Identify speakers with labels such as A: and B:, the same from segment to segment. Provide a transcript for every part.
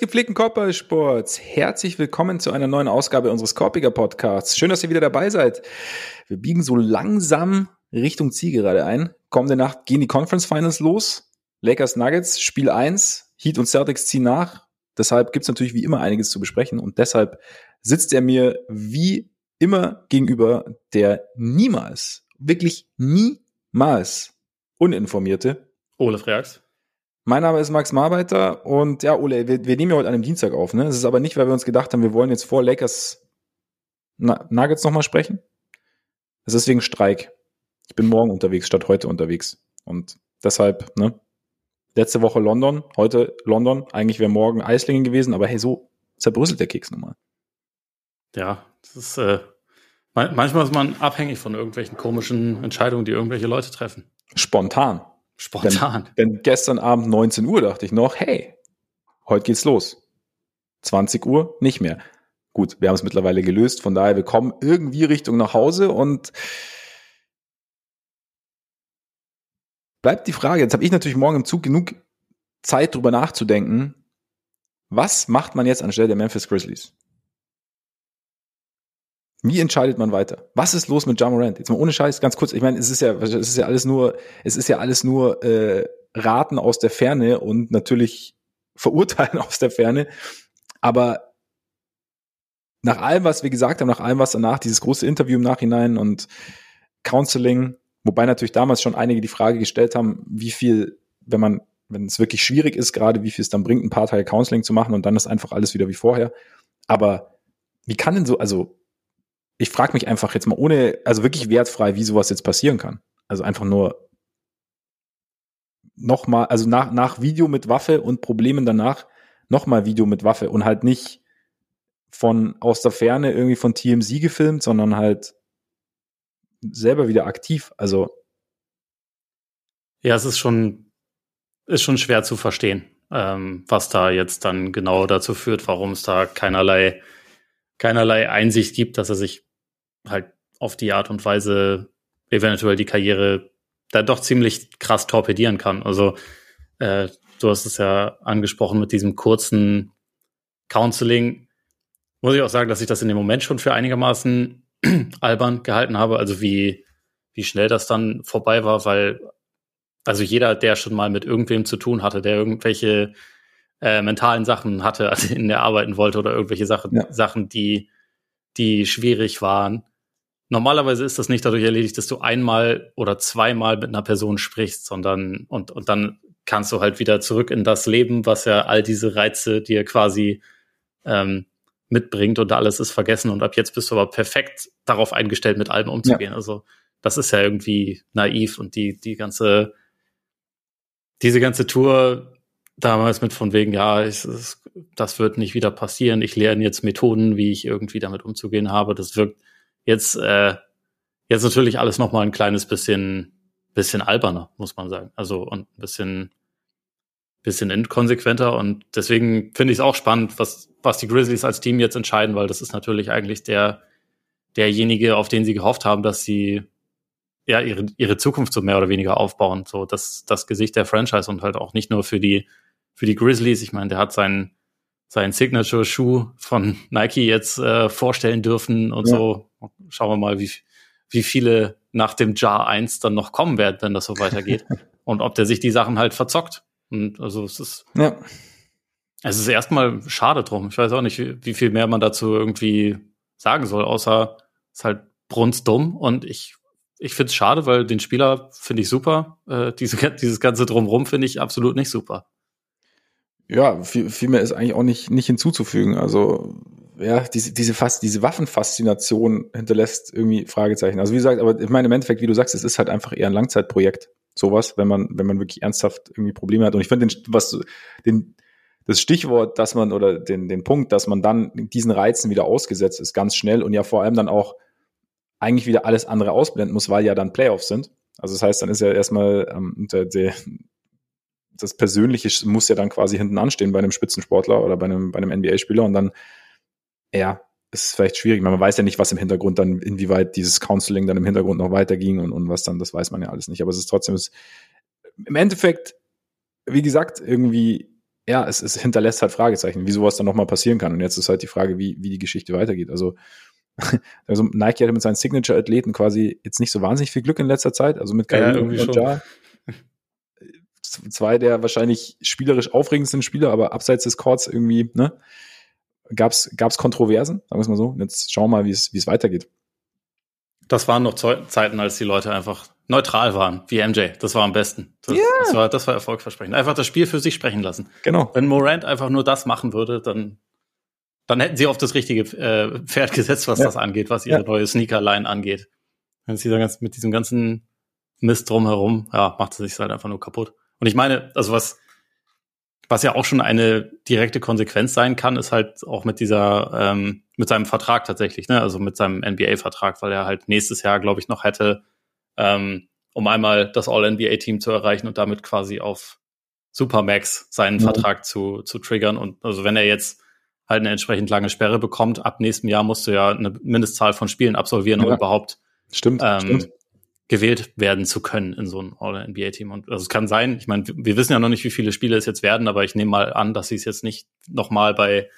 A: Gepflegten Korbballsports, herzlich willkommen zu einer neuen Ausgabe unseres Korpiger Podcasts. Schön, dass ihr wieder dabei seid. Wir biegen so langsam Richtung Ziel gerade ein. Kommende Nacht gehen die Conference Finals los. Lakers Nuggets, Spiel 1. Heat und Celtics ziehen nach. Deshalb gibt's natürlich wie immer einiges zu besprechen und deshalb sitzt er mir wie immer gegenüber der niemals, wirklich niemals uninformierte
B: Ole Freaks.
A: Mein Name ist Max Marbeiter und ja, Ole, wir, wir nehmen ja heute an einem Dienstag auf. Ne? Es ist aber nicht, weil wir uns gedacht haben, wir wollen jetzt vor Lakers Nuggets nochmal sprechen. Es ist wegen Streik. Ich bin morgen unterwegs statt heute unterwegs. Und deshalb, ne? Letzte Woche London, heute London. Eigentlich wäre morgen Eislingen gewesen, aber hey, so zerbröselt der Keks nun mal.
B: Ja, das ist, äh, manchmal ist man abhängig von irgendwelchen komischen Entscheidungen, die irgendwelche Leute treffen.
A: Spontan.
B: Spontan.
A: Denn, denn gestern Abend 19 Uhr dachte ich noch, hey, heute geht's los. 20 Uhr nicht mehr. Gut, wir haben es mittlerweile gelöst, von daher wir kommen irgendwie Richtung nach Hause und bleibt die Frage, jetzt habe ich natürlich morgen im Zug genug Zeit drüber nachzudenken, was macht man jetzt anstelle der Memphis Grizzlies? Wie entscheidet man weiter? Was ist los mit Jamorant? Jetzt mal ohne Scheiß, ganz kurz. Ich meine, es ist ja, es ist ja alles nur, es ist ja alles nur äh, Raten aus der Ferne und natürlich verurteilen aus der Ferne. Aber nach allem, was wir gesagt haben, nach allem, was danach, dieses große Interview im Nachhinein und Counseling, wobei natürlich damals schon einige die Frage gestellt haben, wie viel, wenn man, wenn es wirklich schwierig ist, gerade wie viel es dann bringt, ein paar Tage Counseling zu machen und dann ist einfach alles wieder wie vorher. Aber wie kann denn so, also ich frage mich einfach jetzt mal ohne, also wirklich wertfrei, wie sowas jetzt passieren kann. Also einfach nur nochmal, also nach, nach Video mit Waffe und Problemen danach nochmal Video mit Waffe und halt nicht von aus der Ferne irgendwie von TMZ gefilmt, sondern halt selber wieder aktiv. Also
B: ja, es ist schon ist schon schwer zu verstehen, ähm, was da jetzt dann genau dazu führt, warum es da keinerlei keinerlei Einsicht gibt, dass er sich halt auf die Art und Weise eventuell die Karriere da doch ziemlich krass torpedieren kann. Also äh, du hast es ja angesprochen mit diesem kurzen Counseling. Muss ich auch sagen, dass ich das in dem Moment schon für einigermaßen albern gehalten habe. Also wie, wie schnell das dann vorbei war, weil also jeder, der schon mal mit irgendwem zu tun hatte, der irgendwelche äh, mentalen Sachen hatte, also in der arbeiten wollte oder irgendwelche Sachen, ja. Sachen, die, die schwierig waren, normalerweise ist das nicht dadurch erledigt, dass du einmal oder zweimal mit einer Person sprichst, sondern und, und dann kannst du halt wieder zurück in das Leben, was ja all diese Reize dir quasi ähm, mitbringt und alles ist vergessen und ab jetzt bist du aber perfekt darauf eingestellt, mit allem umzugehen. Ja. Also das ist ja irgendwie naiv und die, die ganze, diese ganze Tour damals mit von wegen, ja, ich, das wird nicht wieder passieren, ich lerne jetzt Methoden, wie ich irgendwie damit umzugehen habe, das wirkt Jetzt, äh, jetzt natürlich alles noch mal ein kleines bisschen, bisschen alberner, muss man sagen. Also und ein bisschen, bisschen inkonsequenter. Und deswegen finde ich es auch spannend, was, was die Grizzlies als Team jetzt entscheiden, weil das ist natürlich eigentlich der, derjenige, auf den sie gehofft haben, dass sie ja ihre, ihre Zukunft so mehr oder weniger aufbauen. So das, das Gesicht der Franchise und halt auch nicht nur für die, für die Grizzlies. Ich meine, der hat seinen, seinen Signature-Schuh von Nike jetzt äh, vorstellen dürfen und ja. so. Schauen wir mal, wie, wie viele nach dem Jar 1 dann noch kommen werden, wenn das so weitergeht. und ob der sich die Sachen halt verzockt. Und also es ist. Ja. Es ist erstmal schade drum. Ich weiß auch nicht, wie, wie viel mehr man dazu irgendwie sagen soll, außer es ist halt brunstdumm und ich ich finde es schade, weil den Spieler finde ich super. Äh, diese, dieses ganze Drumrum finde ich absolut nicht super.
A: Ja, viel, viel mehr ist eigentlich auch nicht, nicht hinzuzufügen. Also, ja, diese, diese, fast, diese Waffenfaszination hinterlässt irgendwie Fragezeichen. Also, wie gesagt, aber ich meine, im Endeffekt, wie du sagst, es ist halt einfach eher ein Langzeitprojekt. Sowas, wenn man, wenn man wirklich ernsthaft irgendwie Probleme hat. Und ich finde, den, was, den, das Stichwort, dass man, oder den, den Punkt, dass man dann diesen Reizen wieder ausgesetzt ist, ganz schnell und ja vor allem dann auch eigentlich wieder alles andere ausblenden muss, weil ja dann Playoffs sind. Also das heißt, dann ist ja erstmal ähm, der, der, das Persönliche muss ja dann quasi hinten anstehen bei einem Spitzensportler oder bei einem, bei einem NBA-Spieler und dann, ja, ist vielleicht schwierig. Man weiß ja nicht, was im Hintergrund dann, inwieweit dieses Counseling dann im Hintergrund noch weiterging und, und was dann, das weiß man ja alles nicht. Aber es ist trotzdem, es, im Endeffekt, wie gesagt, irgendwie ja, es, es hinterlässt halt Fragezeichen, wie sowas dann nochmal passieren kann. Und jetzt ist halt die Frage, wie, wie die Geschichte weitergeht. Also, also Nike hatte mit seinen Signature-Athleten quasi jetzt nicht so wahnsinnig viel Glück in letzter Zeit. Also mit
B: Kyrie ja, und Ja.
A: Zwei der wahrscheinlich spielerisch aufregendsten Spieler, aber abseits des Courts irgendwie, ne? Gab's, gab's Kontroversen, sagen wir es mal so. Und jetzt schauen wir mal, wie es, weitergeht.
B: Das waren noch Zeiten, als die Leute einfach neutral waren, wie MJ. Das war am besten. Das, yeah. das, war, das war erfolgversprechend. Einfach das Spiel für sich sprechen lassen.
A: Genau.
B: Wenn Morant einfach nur das machen würde, dann, dann hätten sie auf das richtige äh, Pferd gesetzt, was ja. das angeht, was ihre ja. neue Sneaker-Line angeht. Wenn sie ganz, mit diesem ganzen Mist drumherum, ja, macht sie sich halt einfach nur kaputt. Und ich meine, also was, was ja auch schon eine direkte Konsequenz sein kann, ist halt auch mit dieser, ähm, mit seinem Vertrag tatsächlich, ne? Also mit seinem NBA-Vertrag, weil er halt nächstes Jahr, glaube ich, noch hätte ähm, um einmal das All-NBA-Team zu erreichen und damit quasi auf Supermax seinen mhm. Vertrag zu, zu triggern. Und also wenn er jetzt halt eine entsprechend lange Sperre bekommt, ab nächstem Jahr musst du ja eine Mindestzahl von Spielen absolvieren, um ja. überhaupt
A: stimmt, ähm, stimmt.
B: Gewählt werden zu können in so ein All-NBA-Team. Und also es kann sein, ich meine, wir wissen ja noch nicht, wie viele Spiele es jetzt werden, aber ich nehme mal an, dass sie es jetzt nicht nochmal bei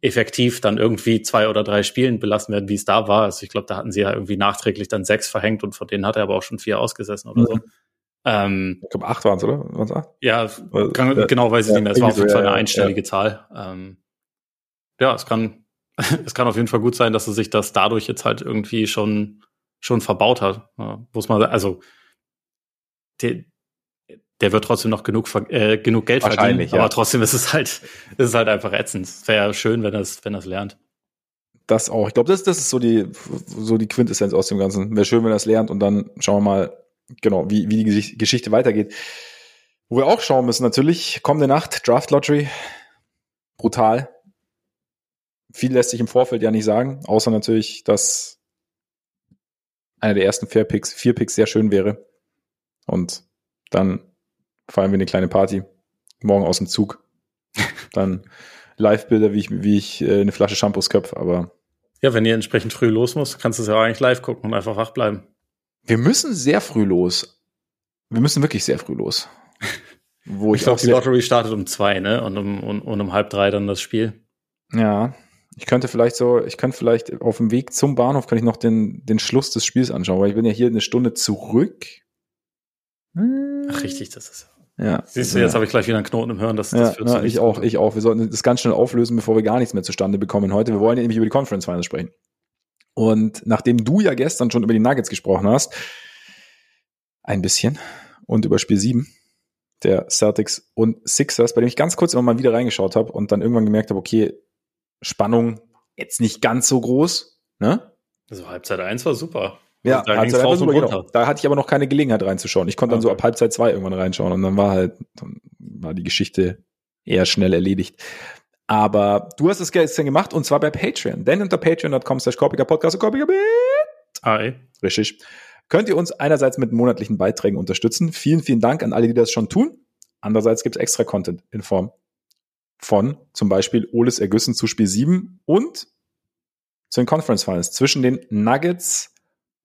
B: effektiv dann irgendwie zwei oder drei Spielen belassen werden, wie es da war. Also ich glaube, da hatten sie ja irgendwie nachträglich dann sechs verhängt und von denen hat er aber auch schon vier ausgesessen oder mhm. so.
A: Ähm, ich glaube, acht waren es, oder?
B: Waren's acht? Ja, kann, äh, genau weiß ich ja, nicht mehr. Es war auf jeden Fall eine einstellige ja. Zahl. Ähm, ja, es kann, es kann auf jeden Fall gut sein, dass er sich das dadurch jetzt halt irgendwie schon, schon verbaut hat. Ja, muss man, also, die, der wird trotzdem noch genug, äh, genug Geld verdienen. Ja. Aber trotzdem ist es halt, ist es halt einfach ätzend. Es wäre schön, wenn das, wenn das lernt.
A: Das auch. Ich glaube, das, das ist so die, so die Quintessenz aus dem Ganzen. Wäre schön, wenn das lernt und dann schauen wir mal, genau, wie, wie die Geschichte weitergeht. Wo wir auch schauen müssen, natürlich, kommende Nacht, Draft Lottery. Brutal. Viel lässt sich im Vorfeld ja nicht sagen, außer natürlich, dass einer der ersten vier Picks, vier Picks sehr schön wäre. Und dann feiern wir eine kleine Party. Morgen aus dem Zug. Dann Live-Bilder, wie ich, wie ich äh, eine Flasche Shampoos köpfe, aber.
B: Ja, wenn ihr entsprechend früh los muss, kannst du es ja eigentlich live gucken und einfach wach bleiben.
A: Wir müssen sehr früh los. Wir müssen wirklich sehr früh los.
B: Wo ich, ich glaube, die Lottery startet um zwei, ne? Und um, und, und um halb drei dann das Spiel.
A: Ja. Ich könnte vielleicht so, ich könnte vielleicht auf dem Weg zum Bahnhof kann ich noch den, den Schluss des Spiels anschauen, weil ich bin ja hier eine Stunde zurück.
B: Ach, richtig, das ist
A: ja.
B: Siehst du, jetzt ja. habe ich gleich wieder einen Knoten im Hören. Das,
A: das ja, ja ich auch, ich auch. Wir sollten das ganz schnell auflösen, bevor wir gar nichts mehr zustande bekommen heute. Wir wollen ja nämlich über die Conference Finals sprechen. Und nachdem du ja gestern schon über die Nuggets gesprochen hast, ein bisschen, und über Spiel 7 der Celtics und Sixers, bei dem ich ganz kurz immer mal wieder reingeschaut habe und dann irgendwann gemerkt habe, okay, Spannung jetzt nicht ganz so groß, ne?
B: Also Halbzeit 1 war super.
A: Ja, da, Halbzeit raus super, genau. da hatte ich aber noch keine Gelegenheit reinzuschauen. Ich konnte dann okay. so ab Halbzeit zwei irgendwann reinschauen und dann war halt, dann war die Geschichte eher schnell erledigt. Aber du hast es gestern gemacht und zwar bei Patreon. Denn unter patreon.com slash Podcast
B: Hi.
A: Richtig. Könnt ihr uns einerseits mit monatlichen Beiträgen unterstützen. Vielen, vielen Dank an alle, die das schon tun. Andererseits gibt es extra Content in Form von zum Beispiel Oles Ergüssen zu Spiel 7 und zu den Conference Finals zwischen den Nuggets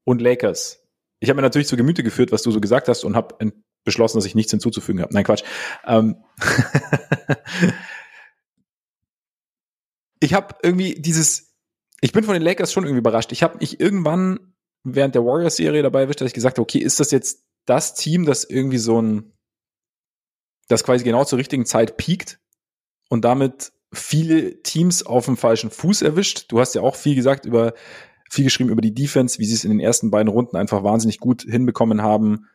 A: und Lakers. Ich habe mir natürlich zu Gemüte geführt, was du so gesagt hast und habe beschlossen, dass ich nichts hinzuzufügen habe. Nein, Quatsch. Ähm ich habe irgendwie dieses, ich bin von den Lakers schon irgendwie überrascht. Ich habe mich irgendwann während der Warriors-Serie dabei erwischt, dass ich gesagt habe, okay, ist das jetzt das Team, das irgendwie so ein, das quasi genau zur richtigen Zeit piekt und damit viele Teams auf dem falschen Fuß erwischt. Du hast ja auch viel gesagt über viel geschrieben über die Defense, wie sie es in den ersten beiden Runden einfach wahnsinnig gut hinbekommen haben,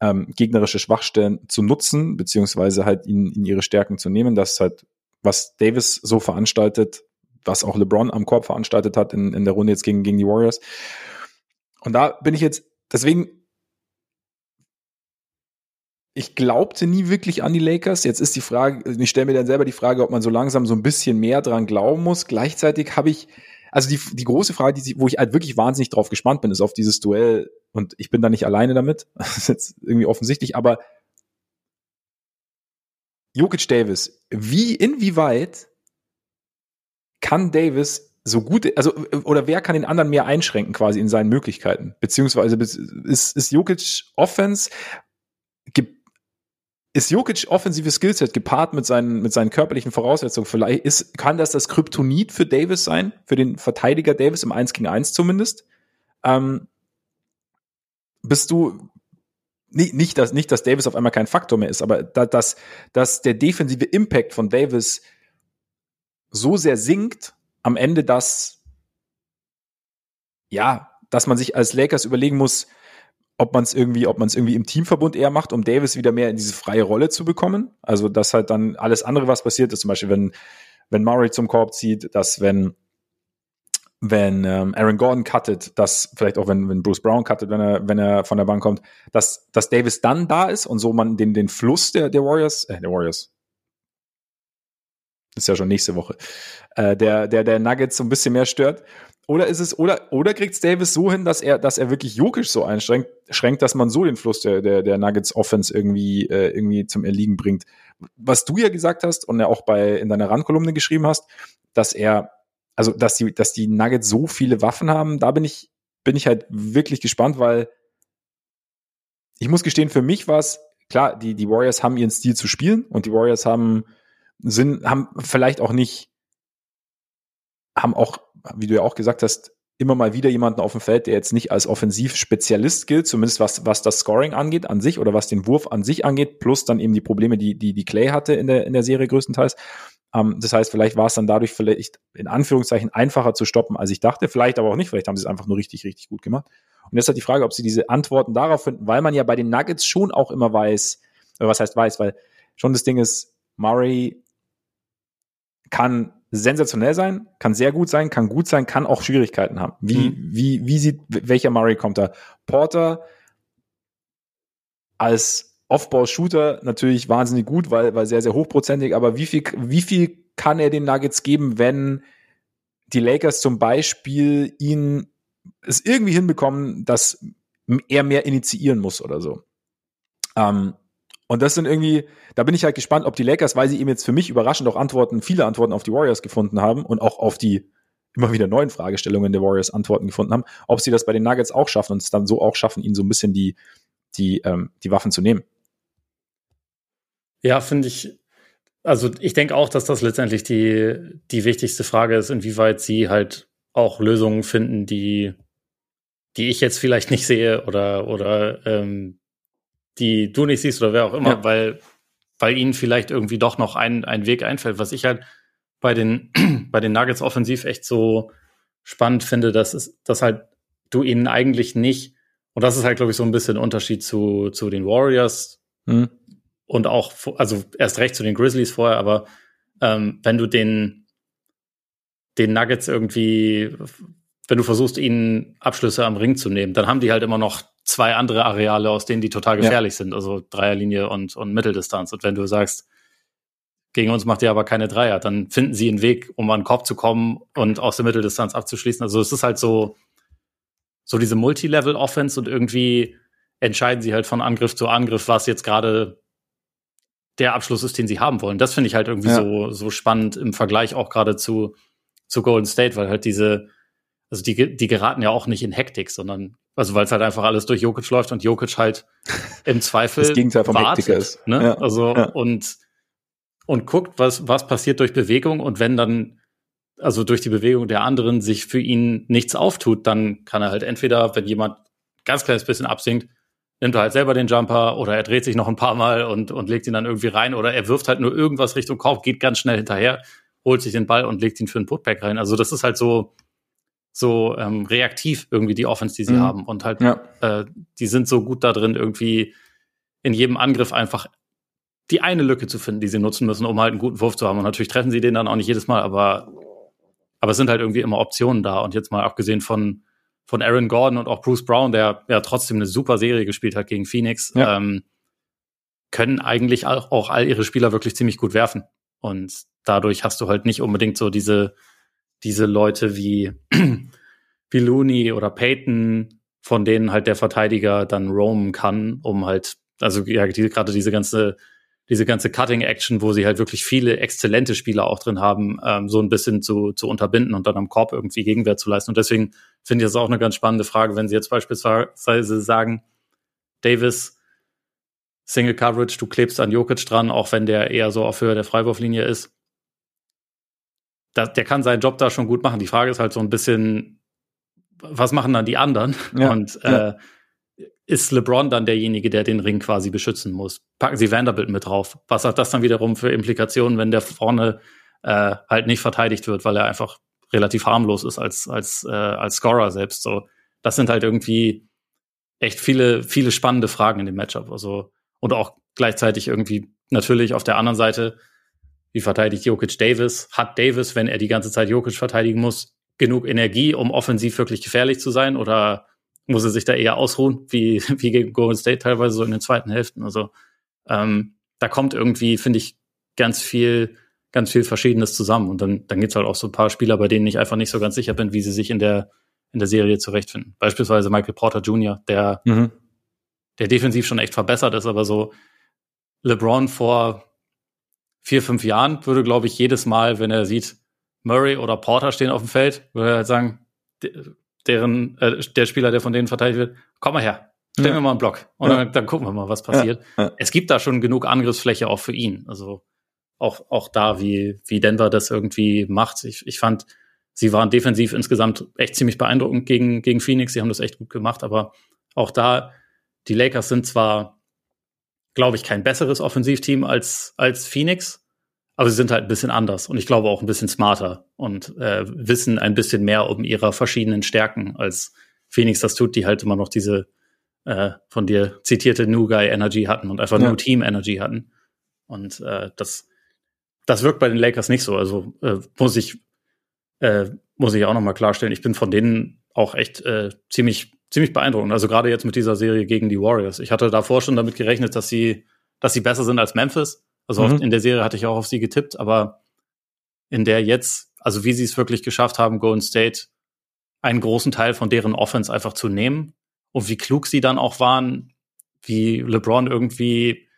A: ähm, gegnerische Schwachstellen zu nutzen, beziehungsweise halt ihnen in ihre Stärken zu nehmen. Das ist halt, was Davis so veranstaltet, was auch LeBron am Korb veranstaltet hat in, in der Runde jetzt gegen, gegen die Warriors. Und da bin ich jetzt, deswegen, ich glaubte nie wirklich an die Lakers. Jetzt ist die Frage, ich stelle mir dann selber die Frage, ob man so langsam so ein bisschen mehr dran glauben muss. Gleichzeitig habe ich also die, die große Frage, die, wo ich halt wirklich wahnsinnig drauf gespannt bin, ist auf dieses Duell. Und ich bin da nicht alleine damit. Das ist jetzt irgendwie offensichtlich, aber Jokic Davis, wie, inwieweit kann Davis so gut, also, oder wer kann den anderen mehr einschränken quasi in seinen Möglichkeiten? Beziehungsweise ist, ist Jokic Offense, ist Jokic offensive Skillset gepaart mit seinen, mit seinen körperlichen Voraussetzungen? Vielleicht ist, kann das das Kryptonit für Davis sein, für den Verteidiger Davis im 1 gegen 1 zumindest? Ähm, bist du, nicht, nicht, dass, nicht, dass Davis auf einmal kein Faktor mehr ist, aber da, dass, dass der defensive Impact von Davis so sehr sinkt am Ende, dass, ja, dass man sich als Lakers überlegen muss, ob man es irgendwie, ob man es irgendwie im Teamverbund eher macht, um Davis wieder mehr in diese freie Rolle zu bekommen. Also, dass halt dann alles andere, was passiert ist, zum Beispiel, wenn, wenn Murray zum Korb zieht, dass wenn, wenn ähm, Aaron Gordon cuttet, dass vielleicht auch wenn, wenn Bruce Brown cuttet, wenn er, wenn er von der Bank kommt, dass, dass Davis dann da ist und so man den, den Fluss der, der Warriors, äh, der Warriors, ist ja schon nächste Woche, äh, der, der, der Nuggets so ein bisschen mehr stört oder ist es, oder, oder kriegt Davis so hin, dass er, dass er wirklich Jokic so einschränkt, schränkt, dass man so den Fluss der, der, der Nuggets Offense irgendwie, äh, irgendwie zum Erliegen bringt. Was du ja gesagt hast und ja auch bei, in deiner Randkolumne geschrieben hast, dass er, also, dass die, dass die Nuggets so viele Waffen haben, da bin ich, bin ich halt wirklich gespannt, weil ich muss gestehen, für mich war es, klar, die, die Warriors haben ihren Stil zu spielen und die Warriors haben, sind, haben vielleicht auch nicht, haben auch wie du ja auch gesagt hast, immer mal wieder jemanden auf dem Feld, der jetzt nicht als Offensivspezialist gilt, zumindest was, was das Scoring angeht an sich oder was den Wurf an sich angeht, plus dann eben die Probleme, die, die, die Clay hatte in der, in der Serie größtenteils. Ähm, das heißt, vielleicht war es dann dadurch vielleicht in Anführungszeichen einfacher zu stoppen, als ich dachte. Vielleicht aber auch nicht. Vielleicht haben sie es einfach nur richtig, richtig gut gemacht. Und jetzt hat die Frage, ob sie diese Antworten darauf finden, weil man ja bei den Nuggets schon auch immer weiß, was heißt weiß, weil schon das Ding ist, Murray kann sensationell sein, kann sehr gut sein, kann gut sein, kann auch Schwierigkeiten haben. Wie, mhm. wie, wie sieht, welcher Murray kommt da? Porter als Off-Ball-Shooter natürlich wahnsinnig gut, weil, weil sehr, sehr hochprozentig, aber wie viel, wie viel kann er den Nuggets geben, wenn die Lakers zum Beispiel ihn es irgendwie hinbekommen, dass er mehr initiieren muss oder so? Ähm, und das sind irgendwie, da bin ich halt gespannt, ob die Lakers, weil sie eben jetzt für mich überraschend auch Antworten, viele Antworten auf die Warriors gefunden haben und auch auf die immer wieder neuen Fragestellungen der Warriors Antworten gefunden haben, ob sie das bei den Nuggets auch schaffen und es dann so auch schaffen, ihnen so ein bisschen die, die, ähm, die Waffen zu nehmen.
B: Ja, finde ich, also ich denke auch, dass das letztendlich die, die wichtigste Frage ist, inwieweit sie halt auch Lösungen finden, die, die ich jetzt vielleicht nicht sehe oder, oder ähm, die du nicht siehst oder wer auch immer, ja. weil, weil ihnen vielleicht irgendwie doch noch ein, ein Weg einfällt. Was ich halt bei den, bei den Nuggets offensiv echt so spannend finde, dass es, dass halt du ihnen eigentlich nicht, und das ist halt, glaube ich, so ein bisschen Unterschied zu, zu den Warriors mhm. und auch, also erst recht zu den Grizzlies vorher, aber ähm, wenn du den, den Nuggets irgendwie, wenn du versuchst, ihnen Abschlüsse am Ring zu nehmen, dann haben die halt immer noch zwei andere Areale, aus denen die total gefährlich ja. sind, also Dreierlinie und, und Mitteldistanz. Und wenn du sagst, gegen uns macht ihr aber keine Dreier, dann finden sie einen Weg, um an den Korb zu kommen und aus der Mitteldistanz abzuschließen. Also es ist halt so, so diese Multilevel-Offense und irgendwie entscheiden sie halt von Angriff zu Angriff, was jetzt gerade der Abschluss ist, den sie haben wollen. Das finde ich halt irgendwie ja. so, so spannend im Vergleich auch gerade zu, zu Golden State, weil halt diese, also die, die geraten ja auch nicht in Hektik, sondern also weil es halt einfach alles durch Jokic läuft und Jokic halt im Zweifel
A: das Gegenteil vom wartet, ist.
B: Ne? Ja, also ja. und und guckt, was was passiert durch Bewegung und wenn dann also durch die Bewegung der anderen sich für ihn nichts auftut, dann kann er halt entweder, wenn jemand ganz kleines bisschen absinkt, nimmt er halt selber den Jumper oder er dreht sich noch ein paar Mal und, und legt ihn dann irgendwie rein oder er wirft halt nur irgendwas Richtung Korb, geht ganz schnell hinterher, holt sich den Ball und legt ihn für einen Putback rein. Also das ist halt so, so ähm, reaktiv irgendwie die Offense, die sie mhm. haben. Und halt, ja. äh, die sind so gut da drin, irgendwie in jedem Angriff einfach die eine Lücke zu finden, die sie nutzen müssen, um halt einen guten Wurf zu haben. Und natürlich treffen sie den dann auch nicht jedes Mal, aber, aber es sind halt irgendwie immer Optionen da. Und jetzt mal abgesehen von, von Aaron Gordon und auch Bruce Brown, der ja trotzdem eine super Serie gespielt hat gegen Phoenix, ja. ähm, können eigentlich auch, auch all ihre Spieler wirklich ziemlich gut werfen. Und dadurch hast du halt nicht unbedingt so diese, diese Leute wie, wie Looney oder Peyton, von denen halt der Verteidiger dann roamen kann, um halt, also ja, die, gerade diese ganze, diese ganze Cutting Action, wo sie halt wirklich viele exzellente Spieler auch drin haben, ähm, so ein bisschen zu, zu unterbinden und dann am Korb irgendwie Gegenwehr zu leisten. Und deswegen finde ich das auch eine ganz spannende Frage, wenn sie jetzt beispielsweise sagen, Davis Single Coverage, du klebst an Jokic dran, auch wenn der eher so auf Höhe der Freiwurflinie ist. Da, der kann seinen Job da schon gut machen. Die Frage ist halt so ein bisschen, was machen dann die anderen? Ja, und ja. Äh, ist LeBron dann derjenige, der den Ring quasi beschützen muss? Packen Sie Vanderbilt mit drauf. Was hat das dann wiederum für Implikationen, wenn der vorne äh, halt nicht verteidigt wird, weil er einfach relativ harmlos ist als als äh, als Scorer selbst. So, das sind halt irgendwie echt viele viele spannende Fragen in dem Matchup. Also und auch gleichzeitig irgendwie natürlich auf der anderen Seite, wie verteidigt Jokic Davis? Hat Davis, wenn er die ganze Zeit Jokic verteidigen muss, genug Energie, um offensiv wirklich gefährlich zu sein? Oder muss er sich da eher ausruhen, wie, wie gegen Golden State teilweise so in den zweiten Hälften? Also ähm, da kommt irgendwie, finde ich, ganz viel, ganz viel Verschiedenes zusammen. Und dann, dann gibt's halt auch so ein paar Spieler, bei denen ich einfach nicht so ganz sicher bin, wie sie sich in der, in der Serie zurechtfinden. Beispielsweise Michael Porter Jr., der, mhm. der defensiv schon echt verbessert ist, aber so LeBron vor vier, fünf Jahren würde, glaube ich, jedes Mal, wenn er sieht, Murray oder Porter stehen auf dem Feld, würde er halt sagen, deren, äh, der Spieler, der von denen verteidigt wird, komm mal her, stellen ja. wir mal einen Block und ja. dann, dann, gucken wir mal, was passiert. Ja. Es gibt da schon genug Angriffsfläche auch für ihn. Also auch, auch da, wie, wie Denver das irgendwie macht. Ich, ich fand, sie waren defensiv insgesamt echt ziemlich beeindruckend gegen, gegen Phoenix. Sie haben das echt gut gemacht, aber auch da, die Lakers sind zwar, glaube ich, kein besseres Offensivteam als, als Phoenix, aber sie sind halt ein bisschen anders und ich glaube auch ein bisschen smarter und äh, wissen ein bisschen mehr um ihre verschiedenen Stärken, als Phoenix das tut, die halt immer noch diese äh, von dir zitierte New Guy Energy hatten und einfach ja. New Team Energy hatten. Und äh, das, das wirkt bei den Lakers nicht so. Also äh, muss ich äh, muss ich auch noch mal klarstellen. Ich bin von denen auch echt äh, ziemlich ziemlich beeindruckend. Also gerade jetzt mit dieser Serie gegen die Warriors. Ich hatte davor schon damit gerechnet, dass sie dass sie besser sind als Memphis. Also mhm. in der Serie hatte ich auch auf sie getippt, aber in der jetzt, also wie sie es wirklich geschafft haben, Golden State einen großen Teil von deren Offense einfach zu nehmen und wie klug sie dann auch waren, wie LeBron irgendwie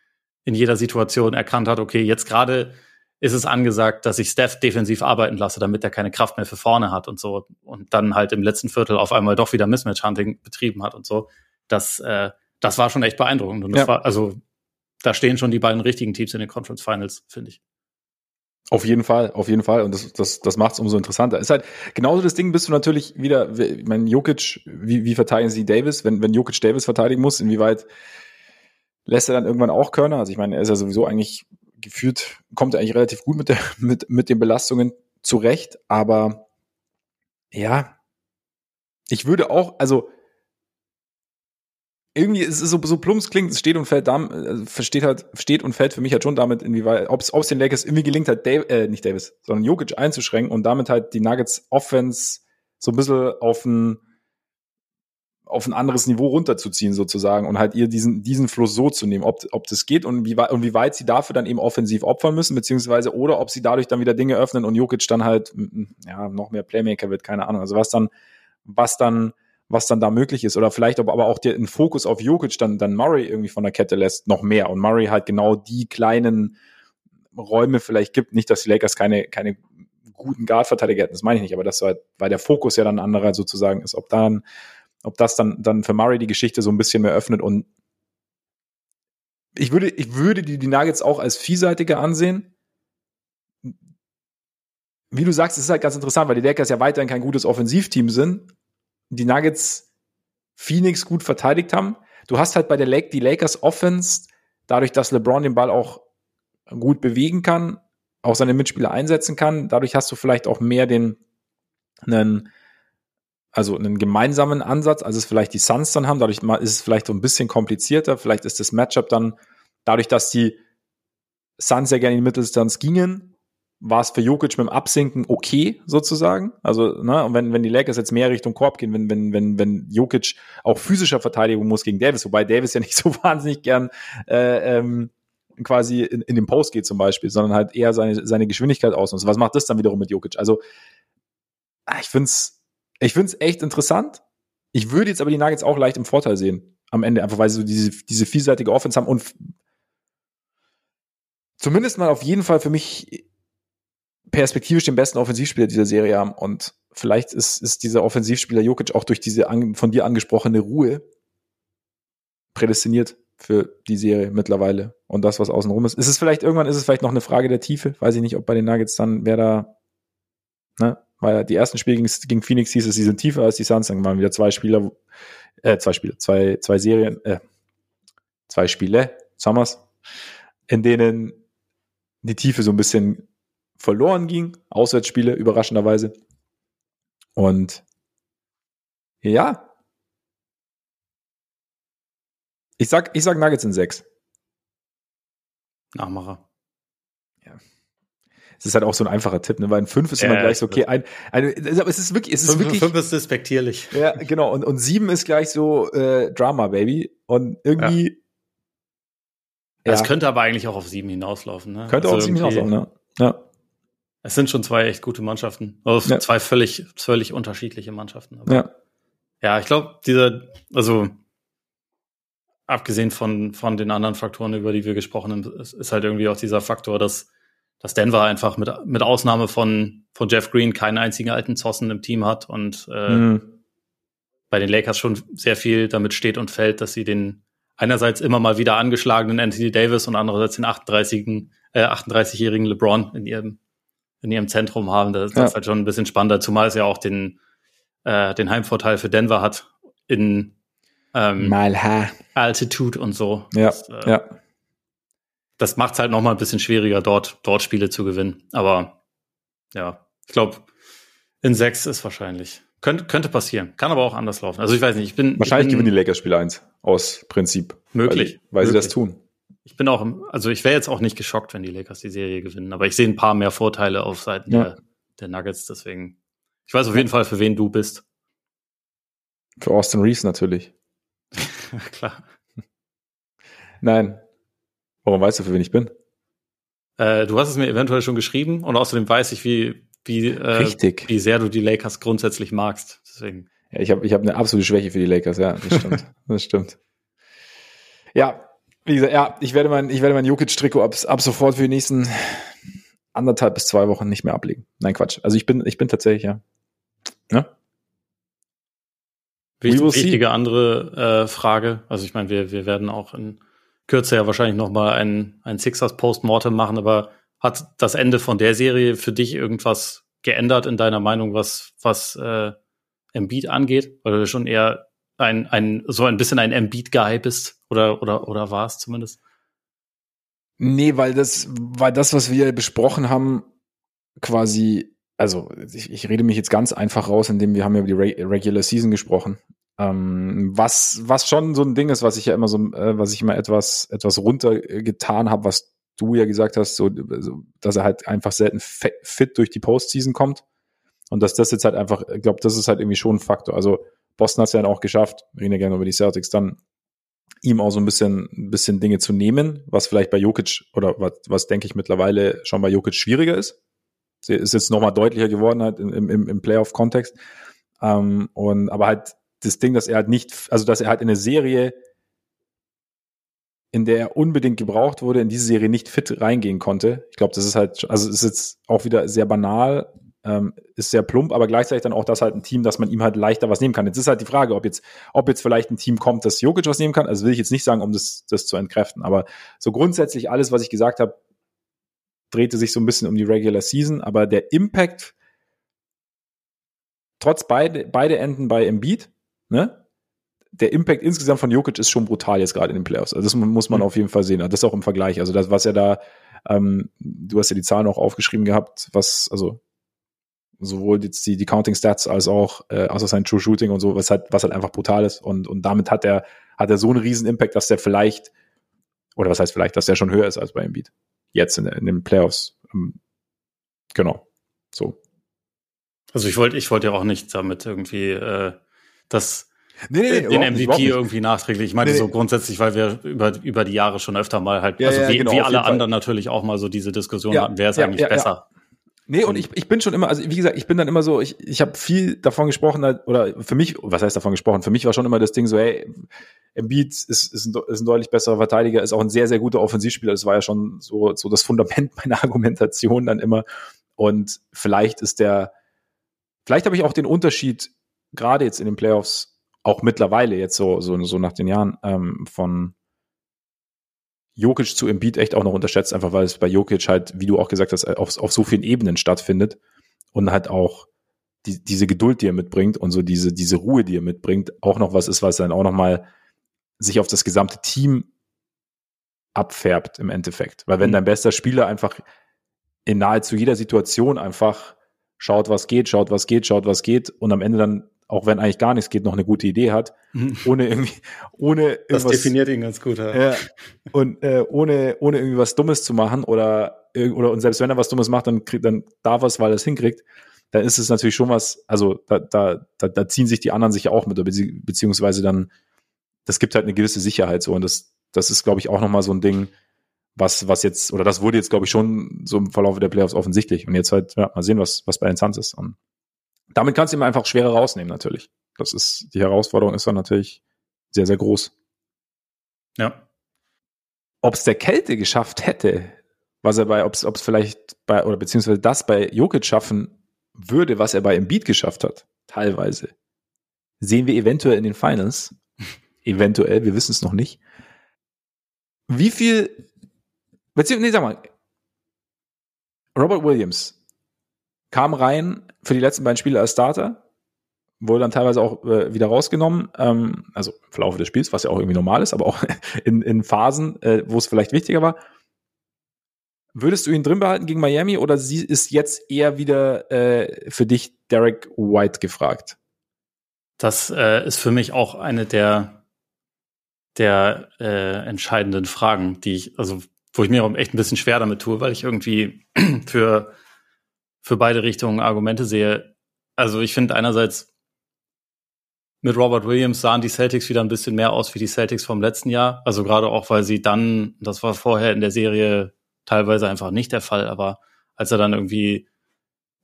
B: in jeder Situation erkannt hat, okay, jetzt gerade ist es angesagt, dass ich Steph defensiv arbeiten lasse, damit er keine Kraft mehr für vorne hat und so und dann halt im letzten Viertel auf einmal doch wieder Mismatch Hunting betrieben hat und so. Das äh, das war schon echt beeindruckend und das ja. war also da stehen schon die beiden richtigen Teams in den Conference Finals, finde ich.
A: Auf jeden Fall, auf jeden Fall. Und das, das, das macht es umso interessanter. Ist halt genauso das Ding, bist du natürlich wieder, ich meine, Jokic, wie, wie verteidigen sie Davis? Wenn, wenn Jokic Davis verteidigen muss, inwieweit lässt er dann irgendwann auch Körner? Also ich meine, er ist ja sowieso eigentlich gefühlt, kommt er eigentlich relativ gut mit, der, mit, mit den Belastungen zurecht, aber ja, ich würde auch, also irgendwie ist es so, so plumps klingt, es steht und fällt damit, äh, steht halt, steht und fällt für mich halt schon damit, inwieweit, ob es den Lakers irgendwie gelingt hat, Dave, äh, nicht Davis, sondern Jokic einzuschränken und damit halt die Nuggets Offense so ein bisschen auf ein, auf ein anderes Niveau runterzuziehen sozusagen und halt ihr diesen, diesen Fluss so zu nehmen, ob, ob das geht und wie, und wie weit sie dafür dann eben offensiv opfern müssen, beziehungsweise oder ob sie dadurch dann wieder Dinge öffnen und Jokic dann halt, ja, noch mehr Playmaker wird, keine Ahnung, also was dann, was dann, was dann da möglich ist. Oder vielleicht aber auch den Fokus auf Jokic dann, dann Murray irgendwie von der Kette lässt, noch mehr. Und Murray halt genau die kleinen Räume vielleicht gibt. Nicht, dass die Lakers keine, keine guten Guard-Verteidiger hätten, das meine ich nicht, aber das war, weil der Fokus ja dann ein anderer sozusagen ist, ob dann, ob das dann, dann für Murray die Geschichte so ein bisschen mehr öffnet und ich würde, ich würde die, die Nuggets auch als vielseitige ansehen. Wie du sagst, es ist halt ganz interessant, weil die Lakers ja weiterhin kein gutes Offensivteam sind, die Nuggets Phoenix gut verteidigt haben. Du hast halt bei der Lake die Lakers Offense, dadurch, dass LeBron den Ball auch gut bewegen kann, auch seine Mitspieler einsetzen kann. Dadurch hast du vielleicht auch mehr den, einen, also einen gemeinsamen Ansatz, als es vielleicht die Suns dann haben. Dadurch ist es vielleicht so ein bisschen komplizierter. Vielleicht ist das Matchup dann dadurch, dass die Suns ja gerne in die Mitteldistanz gingen, war es für Jokic mit dem Absinken okay, sozusagen. Also, ne, und wenn, wenn die Lakers jetzt mehr Richtung Korb gehen, wenn, wenn, wenn, wenn Jokic auch physischer Verteidigung muss gegen Davis, wobei Davis ja nicht so wahnsinnig gern äh, ähm, quasi in, in den Post geht zum Beispiel, sondern halt eher seine, seine Geschwindigkeit ausnutzt. Was macht das dann wiederum mit Jokic? Also, ah, ich find's, ich find's echt interessant. Ich würde jetzt aber die Nuggets auch leicht im Vorteil sehen am Ende, einfach weil sie so diese, diese vielseitige Offense haben und zumindest mal auf jeden Fall für mich perspektivisch den besten Offensivspieler dieser Serie haben. Und vielleicht ist, ist dieser Offensivspieler Jokic auch durch diese an, von dir angesprochene Ruhe prädestiniert, für die Serie mittlerweile und das, was außenrum ist. Ist es vielleicht, irgendwann ist es vielleicht noch eine Frage der Tiefe. Weiß ich nicht, ob bei den Nuggets dann, wer da, ne, weil die ersten Spiele gegen, gegen Phoenix hieß es, sie sind tiefer als die Suns, dann waren wieder zwei Spieler, äh, zwei Spiele, zwei, zwei Serien, äh, zwei Spiele, Summers, in denen die Tiefe so ein bisschen verloren ging. Auswärtsspiele, überraschenderweise. Und ja. Ich sag, ich sag Nuggets in sechs.
B: Nachmacher.
A: Ja. Es ist halt auch so ein einfacher Tipp, ne? weil ein 5 ist immer gleich so, okay, ein, ein, es ist wirklich, es ist
B: fünf,
A: wirklich.
B: 5 ist despektierlich.
A: Ja, genau. Und, und 7 ist gleich so äh, Drama, Baby. Und irgendwie.
B: Ja. Es könnte aber eigentlich auch auf 7 hinauslaufen, ne?
A: Könnte also auch auf 7 hinauslaufen, ne? Ja.
B: Es sind schon zwei echt gute Mannschaften. Also ja. zwei völlig, völlig unterschiedliche Mannschaften.
A: Aber ja.
B: Ja, ich glaube, dieser, also abgesehen von, von den anderen Faktoren, über die wir gesprochen haben, ist, ist halt irgendwie auch dieser Faktor, dass, dass Denver einfach mit, mit Ausnahme von, von Jeff Green keinen einzigen alten Zossen im Team hat und äh, mhm. bei den Lakers schon sehr viel damit steht und fällt, dass sie den einerseits immer mal wieder angeschlagenen Anthony Davis und andererseits den 38-jährigen äh, 38 LeBron in ihrem, in ihrem Zentrum haben. Das, das ist halt schon ein bisschen spannender, zumal es ja auch den, äh, den Heimvorteil für Denver hat in
A: ähm, Malha.
B: Altitude und so.
A: Ja, das, äh, ja.
B: Das macht es halt noch mal ein bisschen schwieriger, dort, dort Spiele zu gewinnen. Aber ja, ich glaube, in sechs ist wahrscheinlich. Könnte, könnte passieren. Kann aber auch anders laufen. Also ich weiß nicht, ich bin.
A: Wahrscheinlich
B: ich bin,
A: gewinnen die Lakers Spiel 1 aus Prinzip.
B: Möglich.
A: Weil, weil
B: möglich.
A: sie das tun.
B: Ich bin auch, also ich wäre jetzt auch nicht geschockt, wenn die Lakers die Serie gewinnen, aber ich sehe ein paar mehr Vorteile auf Seiten ja. der, der Nuggets, deswegen. Ich weiß auf jeden Fall, für wen du bist.
A: Für Austin Reeves natürlich.
B: Klar.
A: Nein. Warum weißt du, für wen ich bin?
B: Äh, du hast es mir eventuell schon geschrieben und außerdem weiß ich, wie, wie, äh, wie sehr du die Lakers grundsätzlich magst. Deswegen.
A: Ja, ich habe ich hab eine absolute Schwäche für die Lakers, ja, das stimmt. das stimmt. Ja, wie gesagt, ja, ich werde mein, ich werde mein Jokic-Trikot ab, ab sofort für die nächsten anderthalb bis zwei Wochen nicht mehr ablegen. Nein, Quatsch. Also ich bin, ich bin tatsächlich, ja. Ja?
B: Wichtig, wichtige andere äh, Frage. Also ich meine, wir, wir werden auch in Kürze ja wahrscheinlich noch mal ein, ein Sixers Postmortem machen, aber hat das Ende von der Serie für dich irgendwas geändert in deiner Meinung, was, was äh, Embiid angeht? Weil du schon eher ein, ein, so ein bisschen ein Embiid-Guy bist oder, oder, oder war es zumindest?
A: Nee, weil das, weil das, was wir besprochen haben, quasi also ich, ich rede mich jetzt ganz einfach raus, indem wir haben ja über die Re Regular Season gesprochen. Ähm, was, was schon so ein Ding ist, was ich ja immer so, äh, was ich immer etwas, etwas runtergetan habe, was du ja gesagt hast, so, dass er halt einfach selten fit durch die Postseason kommt. Und dass das jetzt halt einfach, ich glaube, das ist halt irgendwie schon ein Faktor. Also Boston hat es ja dann auch geschafft, reden ja gerne über die Celtics, dann ihm auch so ein bisschen, ein bisschen Dinge zu nehmen, was vielleicht bei Jokic oder was, was denke ich mittlerweile schon bei Jokic schwieriger ist ist jetzt nochmal deutlicher geworden halt im, im, im Playoff-Kontext. Ähm, und aber halt das Ding, dass er halt nicht, also dass er halt in eine Serie, in der er unbedingt gebraucht wurde, in diese Serie nicht fit reingehen konnte. Ich glaube, das ist halt, also ist jetzt auch wieder sehr banal, ähm, ist sehr plump, aber gleichzeitig dann auch das halt ein Team, dass man ihm halt leichter was nehmen kann. Jetzt ist halt die Frage, ob jetzt, ob jetzt vielleicht ein Team kommt, das Jokic was nehmen kann. Also will ich jetzt nicht sagen, um das, das zu entkräften. Aber so grundsätzlich alles, was ich gesagt habe, drehte sich so ein bisschen um die Regular Season, aber der Impact trotz beide, beide Enden bei Embiid, ne? Der Impact insgesamt von Jokic ist schon brutal jetzt gerade in den Playoffs. Also das muss man mhm. auf jeden Fall sehen. Das auch im Vergleich. Also das, was er da, ähm, du hast ja die Zahlen auch aufgeschrieben gehabt, was, also sowohl jetzt die, die Counting Stats als auch, äh, als auch sein True Shooting und so, was halt, was halt einfach brutal ist. Und, und damit hat er, hat er so einen riesen Impact, dass der vielleicht, oder was heißt vielleicht, dass der schon höher ist als bei Embiid jetzt in, in den Playoffs. Ähm, genau. So.
B: Also ich wollte, ich wollte ja auch nicht damit irgendwie äh, das
A: nee, nee,
B: den MVP nicht, irgendwie nachträglich. Ich meine nee, so grundsätzlich, weil wir über, über die Jahre schon öfter mal halt,
A: ja,
B: also
A: ja,
B: wie,
A: genau,
B: wie alle anderen natürlich auch mal so diese Diskussion ja, hatten, wer ist eigentlich besser.
A: Nee, und ich, ich bin schon immer, also wie gesagt, ich bin dann immer so, ich, ich habe viel davon gesprochen, oder für mich, was heißt davon gesprochen? Für mich war schon immer das Ding so, hey, Embiid ist, ist, ein, ist ein deutlich besserer Verteidiger, ist auch ein sehr, sehr guter Offensivspieler. Das war ja schon so, so das Fundament meiner Argumentation dann immer. Und vielleicht ist der, vielleicht habe ich auch den Unterschied, gerade jetzt in den Playoffs, auch mittlerweile jetzt so, so, so nach den Jahren ähm, von, Jokic zu Embiid echt auch noch unterschätzt, einfach weil es bei Jokic halt, wie du auch gesagt hast, auf, auf so vielen Ebenen stattfindet und halt auch die, diese Geduld, die er mitbringt und so diese, diese Ruhe, die er mitbringt, auch noch was ist, was dann auch noch mal sich auf das gesamte Team abfärbt im Endeffekt. Weil wenn mhm. dein bester Spieler einfach in nahezu jeder Situation einfach schaut, was geht, schaut, was geht, schaut, was geht und am Ende dann, auch wenn eigentlich gar nichts geht, noch eine gute Idee hat, mhm. ohne irgendwie, ohne
B: irgendwas. Das definiert ihn ganz gut, ja.
A: ja und äh, ohne, ohne irgendwie was Dummes zu machen oder, oder und selbst wenn er was Dummes macht, dann kriegt, dann darf er es, weil er es hinkriegt, dann ist es natürlich schon was, also da, da, da, da ziehen sich die anderen sich auch mit, beziehungsweise dann, das gibt halt eine gewisse Sicherheit so und das, das ist, glaube ich, auch nochmal so ein Ding, was, was jetzt, oder das wurde jetzt, glaube ich, schon so im Verlauf der Playoffs offensichtlich. Und jetzt halt, ja, mal sehen, was, was bei den Suns ist. Und damit kannst du ihm einfach schwerer rausnehmen, natürlich. Das ist, die Herausforderung ist dann natürlich sehr, sehr groß.
B: Ja.
A: Ob es der Kälte geschafft hätte, was er bei, ob es vielleicht bei, oder beziehungsweise das bei Jokic schaffen würde, was er bei Embiid geschafft hat, teilweise, sehen wir eventuell in den Finals. eventuell, wir wissen es noch nicht. Wie viel, beziehungsweise, nee, sag mal, Robert Williams kam rein für die letzten beiden Spiele als Starter, wurde dann teilweise auch äh, wieder rausgenommen, ähm, also im Verlauf des Spiels, was ja auch irgendwie normal ist, aber auch in, in Phasen, äh, wo es vielleicht wichtiger war. Würdest du ihn drin behalten gegen Miami oder sie ist jetzt eher wieder äh, für dich Derek White gefragt?
B: Das äh, ist für mich auch eine der der äh, entscheidenden Fragen, die ich, also wo ich mir auch echt ein bisschen schwer damit tue, weil ich irgendwie für, für beide Richtungen Argumente sehe. Also ich finde einerseits mit Robert Williams sahen die Celtics wieder ein bisschen mehr aus wie die Celtics vom letzten Jahr. Also gerade auch, weil sie dann, das war vorher in der Serie teilweise einfach nicht der Fall, aber als er dann irgendwie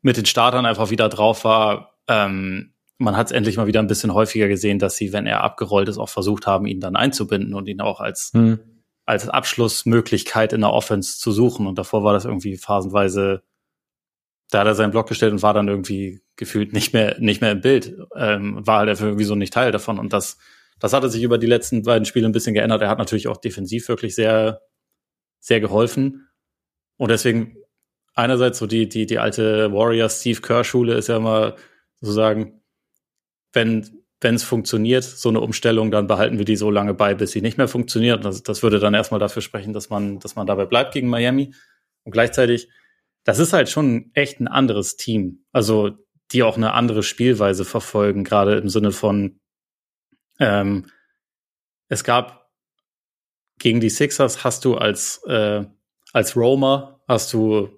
B: mit den Startern einfach wieder drauf war, ähm, man hat es endlich mal wieder ein bisschen häufiger gesehen, dass sie, wenn er abgerollt ist, auch versucht haben, ihn dann einzubinden und ihn auch als, mhm. als Abschlussmöglichkeit in der Offense zu suchen. Und davor war das irgendwie phasenweise, da hat er seinen Block gestellt und war dann irgendwie gefühlt nicht mehr, nicht mehr im Bild, ähm, war halt irgendwie so nicht Teil davon. Und das, das hatte sich über die letzten beiden Spiele ein bisschen geändert. Er hat natürlich auch defensiv wirklich sehr, sehr geholfen. Und deswegen einerseits so die, die, die alte Warrior Steve Kerr Schule ist ja immer sozusagen, wenn wenn es funktioniert, so eine Umstellung, dann behalten wir die so lange bei, bis sie nicht mehr funktioniert. Das, das würde dann erstmal dafür sprechen, dass man, dass man dabei bleibt gegen Miami. Und gleichzeitig, das ist halt schon echt ein anderes Team. Also, die auch eine andere Spielweise verfolgen, gerade im Sinne von, ähm, es gab gegen die Sixers hast du als, äh, als Roamer hast du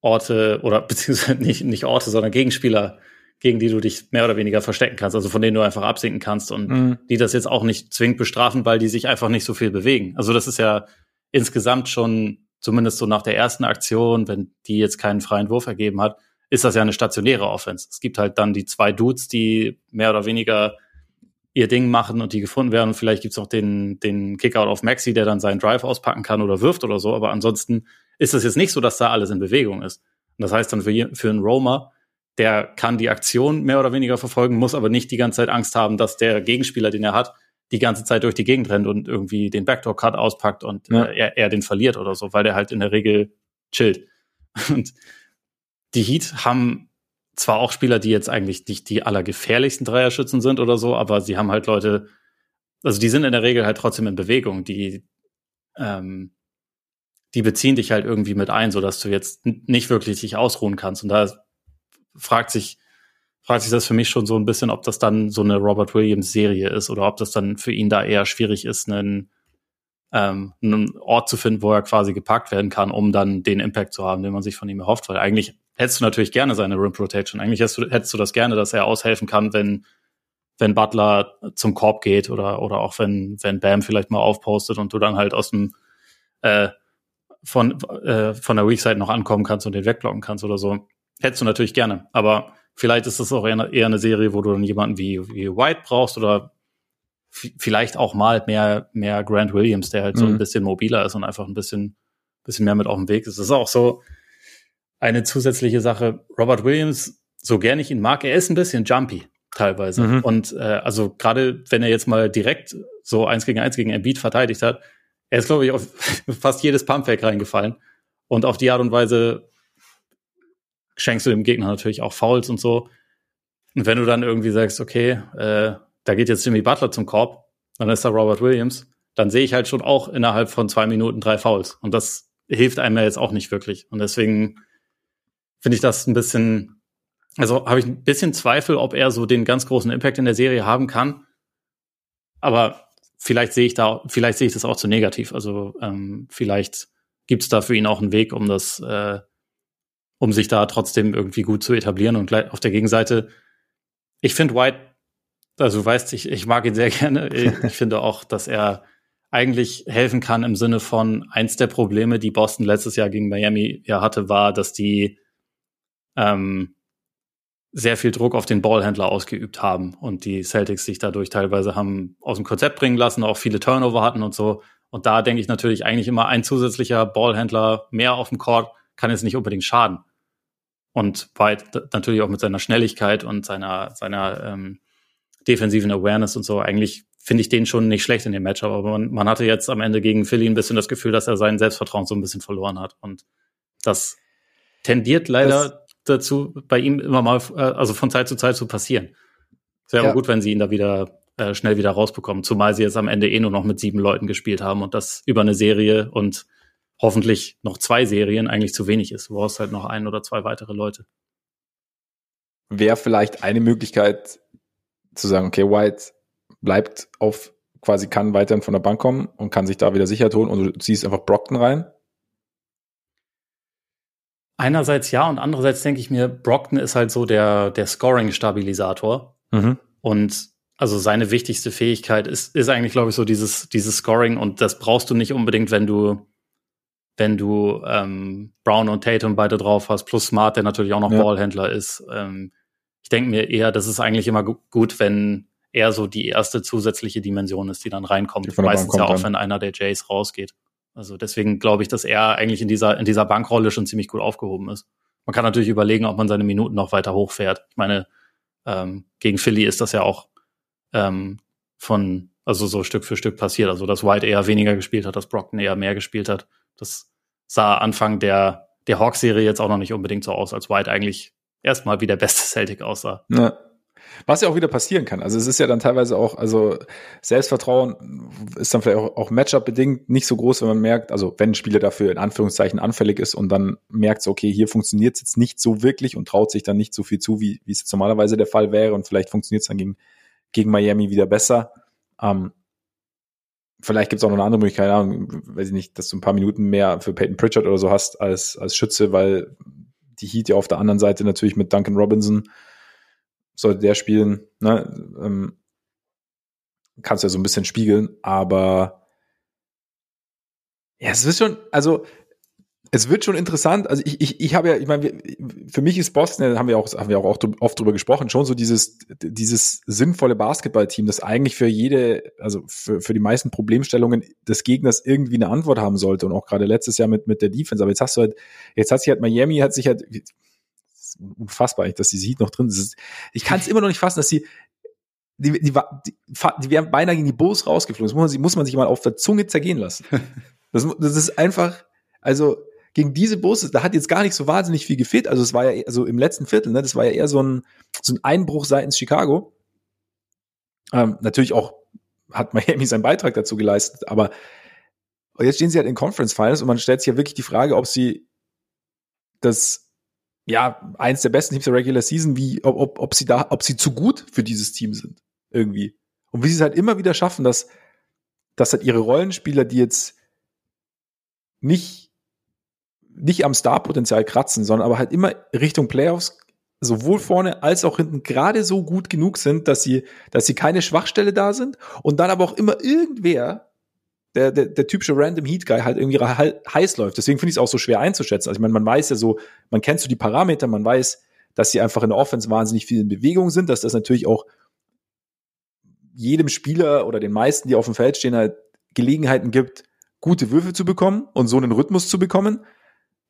B: Orte oder beziehungsweise nicht, nicht Orte, sondern Gegenspieler gegen die du dich mehr oder weniger verstecken kannst, also von denen du einfach absinken kannst und mhm. die das jetzt auch nicht zwingend bestrafen, weil die sich einfach nicht so viel bewegen. Also das ist ja insgesamt schon, zumindest so nach der ersten Aktion, wenn die jetzt keinen freien Wurf ergeben hat, ist das ja eine stationäre Offense. Es gibt halt dann die zwei Dudes, die mehr oder weniger ihr Ding machen und die gefunden werden. Und vielleicht gibt's noch den, den Kickout auf Maxi, der dann seinen Drive auspacken kann oder wirft oder so. Aber ansonsten ist es jetzt nicht so, dass da alles in Bewegung ist. Und das heißt dann für, für einen Roamer, der kann die Aktion mehr oder weniger verfolgen, muss aber nicht die ganze Zeit Angst haben, dass der Gegenspieler, den er hat, die ganze Zeit durch die Gegend rennt und irgendwie den Backdoor-Cut auspackt und ja. äh, er, er den verliert oder so, weil der halt in der Regel chillt. Und die Heat haben zwar auch Spieler, die jetzt eigentlich nicht die allergefährlichsten Dreierschützen sind oder so, aber sie haben halt Leute, also die sind in der Regel halt trotzdem in Bewegung, die, ähm, die beziehen dich halt irgendwie mit ein, so dass du jetzt nicht wirklich dich ausruhen kannst. Und da fragt sich, fragt sich das für mich schon so ein bisschen, ob das dann so eine Robert Williams Serie ist oder ob das dann für ihn da eher schwierig ist, einen, ähm, einen Ort zu finden, wo er quasi gepackt werden kann, um dann den Impact zu haben, den man sich von ihm erhofft. Weil eigentlich hättest du natürlich gerne seine Rim Protection. Eigentlich hättest du, hättest du das gerne, dass er aushelfen kann, wenn, wenn Butler zum Korb geht oder, oder auch wenn, wenn Bam vielleicht mal aufpostet und du dann halt aus dem, äh, von, äh, von der Weak Side noch ankommen kannst und den wegblocken kannst oder so. Hättest du natürlich gerne. Aber vielleicht ist das auch eher, eher eine Serie, wo du dann jemanden wie, wie White brauchst oder vielleicht auch mal mehr, mehr Grant Williams, der halt mhm. so ein mhm. bisschen mobiler ist und einfach ein bisschen, bisschen mehr mit auf dem Weg ist. Das ist auch so eine zusätzliche Sache. Robert Williams, so gern ich ihn mag, er ist ein bisschen jumpy teilweise. Mhm. Und äh, also gerade wenn er jetzt mal direkt so eins gegen eins gegen Embiid verteidigt hat, er ist, glaube ich, auf fast jedes Pumpfake reingefallen. Und auf die Art und Weise schenkst du dem Gegner natürlich auch Fouls und so. Und wenn du dann irgendwie sagst, okay, äh, da geht jetzt Jimmy Butler zum Korb, dann ist da Robert Williams, dann sehe ich halt schon auch innerhalb von zwei Minuten drei Fouls. Und das hilft einem ja jetzt auch nicht wirklich. Und deswegen finde ich das ein bisschen, also habe ich ein bisschen Zweifel, ob er so den ganz großen Impact in der Serie haben kann. Aber vielleicht sehe ich da, vielleicht sehe ich das auch zu negativ. Also ähm, vielleicht gibt es da für ihn auch einen Weg, um das, äh, um sich da trotzdem irgendwie gut zu etablieren. Und auf der Gegenseite, ich finde White, also weißt, ich, ich mag ihn sehr gerne. Ich finde auch, dass er eigentlich helfen kann im Sinne von eins der Probleme, die Boston letztes Jahr gegen Miami ja hatte, war, dass die ähm, sehr viel Druck auf den Ballhändler ausgeübt haben und die Celtics sich dadurch teilweise haben aus dem Konzept bringen lassen, auch viele Turnover hatten und so. Und da denke ich natürlich eigentlich immer ein zusätzlicher Ballhändler mehr auf dem Court kann jetzt nicht unbedingt schaden. Und White natürlich auch mit seiner Schnelligkeit und seiner, seiner ähm, defensiven Awareness und so. Eigentlich finde ich den schon nicht schlecht in dem Matchup, aber man, man hatte jetzt am Ende gegen Philly ein bisschen das Gefühl, dass er sein Selbstvertrauen so ein bisschen verloren hat. Und das tendiert leider das dazu, bei ihm immer mal, äh, also von Zeit zu Zeit zu passieren. Es wäre ja. gut, wenn sie ihn da wieder äh, schnell wieder rausbekommen, zumal sie jetzt am Ende eh nur noch mit sieben Leuten gespielt haben und das über eine Serie und hoffentlich noch zwei Serien eigentlich zu wenig ist. Du brauchst halt noch ein oder zwei weitere Leute.
A: Wäre vielleicht eine Möglichkeit zu sagen, okay, White bleibt auf, quasi kann weiterhin von der Bank kommen und kann sich da wieder sicher tun und du ziehst einfach Brockton rein
B: Einerseits ja und andererseits denke ich mir, Brockton ist halt so der, der Scoring-Stabilisator. Mhm. Und also seine wichtigste Fähigkeit ist, ist eigentlich, glaube ich, so dieses, dieses Scoring und das brauchst du nicht unbedingt, wenn du, wenn du ähm, Brown und Tatum beide drauf hast, plus Smart, der natürlich auch noch ja. Ballhändler ist. Ähm, ich denke mir eher, das ist eigentlich immer gut, wenn er so die erste zusätzliche Dimension ist, die dann reinkommt. Die Meistens ja auch, wenn einer der Jays rausgeht. Also deswegen glaube ich, dass er eigentlich in dieser, in dieser Bankrolle schon ziemlich gut aufgehoben ist. Man kann natürlich überlegen, ob man seine Minuten noch weiter hochfährt. Ich meine, ähm, gegen Philly ist das ja auch ähm, von, also so Stück für Stück passiert. Also dass White eher weniger gespielt hat, dass Brockton eher mehr gespielt hat. Das sah Anfang der, der Hawks-Serie jetzt auch noch nicht unbedingt so aus, als White eigentlich erstmal wie der beste Celtic aussah.
A: Ja. Was ja auch wieder passieren kann. Also es ist ja dann teilweise auch, also Selbstvertrauen ist dann vielleicht auch, auch Matchup-bedingt nicht so groß, wenn man merkt, also wenn ein Spieler dafür in Anführungszeichen anfällig ist und dann merkt okay, hier funktioniert es jetzt nicht so wirklich und traut sich dann nicht so viel zu, wie, wie es normalerweise der Fall wäre und vielleicht funktioniert es dann gegen, gegen Miami wieder besser. Ähm, vielleicht gibt es auch noch eine andere Möglichkeit, weiß ich nicht, dass du ein paar Minuten mehr für Peyton Pritchard oder so hast als, als Schütze, weil die Heat ja auf der anderen Seite natürlich mit Duncan Robinson sollte der spielen, ne, ähm, kannst ja so ein bisschen spiegeln, aber ja, es ist schon, also es wird schon interessant. Also ich, ich, ich habe ja, ich meine, für mich ist Boston, da haben wir auch, haben wir auch oft drüber gesprochen, schon so dieses, dieses sinnvolle Basketballteam, das eigentlich für jede, also für, für die meisten Problemstellungen des Gegners irgendwie eine Antwort haben sollte und auch gerade letztes Jahr mit, mit der Defense. Aber jetzt hast du halt, jetzt hat sich halt Miami, hat sich halt, unfassbar, eigentlich, dass die Heat noch drin ist. Ich kann es immer noch nicht fassen, dass sie die, die, die, die wären beinahe gegen die Bulls rausgeflogen. Das muss man, muss man sich mal auf der Zunge zergehen lassen. Das, das ist einfach, also gegen diese Bulls, da hat jetzt gar nicht so wahnsinnig viel gefehlt. Also es war ja, also im letzten Viertel, ne, das war ja eher so ein, so ein Einbruch seitens Chicago. Ähm, natürlich auch hat Miami seinen Beitrag dazu geleistet, aber jetzt stehen sie halt in Conference Finals und man stellt sich ja wirklich die Frage, ob sie das ja, eins der besten Teams der Regular Season, wie, ob, ob, ob sie da, ob sie zu gut für dieses Team sind. Irgendwie. Und wie sie es halt immer wieder schaffen, dass, dass halt ihre Rollenspieler, die jetzt nicht, nicht am Starpotenzial kratzen, sondern aber halt immer Richtung Playoffs sowohl vorne als auch hinten gerade so gut genug sind, dass sie, dass sie keine Schwachstelle da sind und dann aber auch immer irgendwer der, der, der typische Random Heat Guy halt irgendwie heiß läuft. Deswegen finde ich es auch so schwer einzuschätzen. Also ich meine, man weiß ja so, man kennt so die Parameter, man weiß, dass sie einfach in der Offense wahnsinnig viel in Bewegung sind, dass das natürlich auch jedem Spieler oder den meisten, die auf dem Feld stehen, halt Gelegenheiten gibt, gute Würfe zu bekommen und so einen Rhythmus zu bekommen,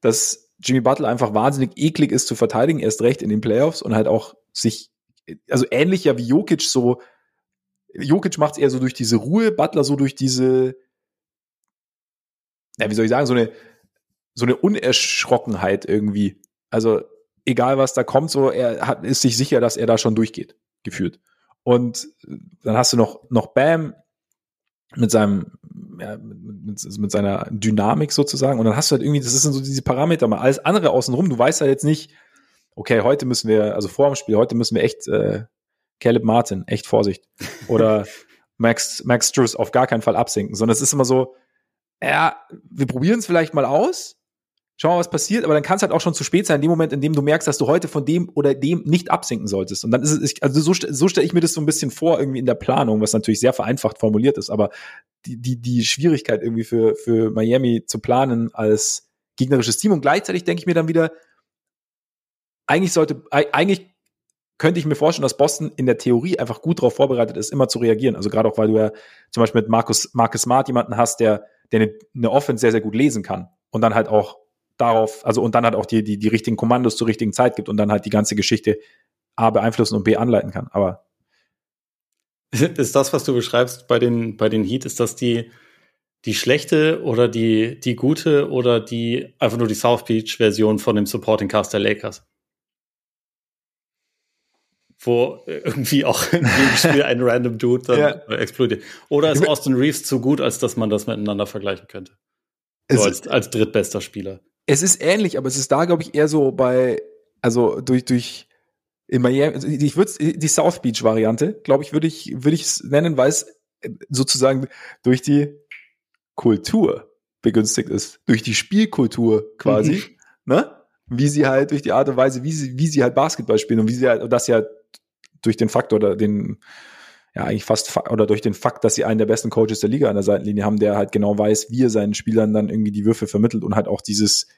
A: dass Jimmy Butler einfach wahnsinnig eklig ist zu verteidigen, erst recht in den Playoffs und halt auch sich, also ähnlich ja wie Jokic so, Jokic macht es eher so durch diese Ruhe, Butler so durch diese, ja, wie soll ich sagen, so eine, so eine Unerschrockenheit irgendwie. Also, egal was da kommt, so, er hat, ist sich sicher, dass er da schon durchgeht, gefühlt. Und dann hast du noch, noch Bam mit seinem, ja, mit, mit, seiner Dynamik sozusagen. Und dann hast du halt irgendwie, das sind so diese Parameter, mal alles andere außenrum. Du weißt halt jetzt nicht, okay, heute müssen wir, also vor dem Spiel, heute müssen wir echt, äh, Caleb Martin, echt Vorsicht. Oder Max, Max Struss auf gar keinen Fall absinken, sondern es ist immer so, ja, wir probieren es vielleicht mal aus, schauen mal, was passiert, aber dann kann es halt auch schon zu spät sein, in dem Moment, in dem du merkst, dass du heute von dem oder dem nicht absinken solltest. Und dann ist es, also so, so stelle ich mir das so ein bisschen vor, irgendwie in der Planung, was natürlich sehr vereinfacht formuliert ist, aber die, die, die Schwierigkeit irgendwie für, für Miami zu planen als gegnerisches Team und gleichzeitig denke ich mir dann wieder, eigentlich sollte, eigentlich könnte ich mir vorstellen, dass Boston in der Theorie einfach gut darauf vorbereitet ist, immer zu reagieren. Also gerade auch, weil du ja zum Beispiel mit Markus, Marcus Smart jemanden hast, der, der eine, eine Offense sehr, sehr gut lesen kann und dann halt auch darauf, also und dann halt auch die, die, die richtigen Kommandos zur richtigen Zeit gibt und dann halt die ganze Geschichte A beeinflussen und B anleiten kann. Aber
B: ist das, was du beschreibst bei den, bei den Heat, ist das die, die schlechte oder die, die gute oder die einfach nur die South Beach Version von dem Supporting Cast der Lakers? Wo irgendwie auch in jedem Spiel ein random Dude dann ja. explodiert. Oder ist Austin Reeves zu gut, als dass man das miteinander vergleichen könnte? So als, als drittbester Spieler.
A: Es ist ähnlich, aber es ist da, glaube ich, eher so bei, also durch, durch, in Miami, also ich würde die South Beach Variante, glaube ich, würde ich, würde ich es nennen, weil es sozusagen durch die Kultur begünstigt ist, durch die Spielkultur quasi, mhm. ne? Wie sie halt durch die Art und Weise, wie sie, wie sie halt Basketball spielen und wie sie halt, und das ja durch den Fakt oder den, ja, eigentlich fast, oder durch den Fakt, dass sie einen der besten Coaches der Liga an der Seitenlinie haben, der halt genau weiß, wie er seinen Spielern dann irgendwie die Würfe vermittelt und halt auch dieses,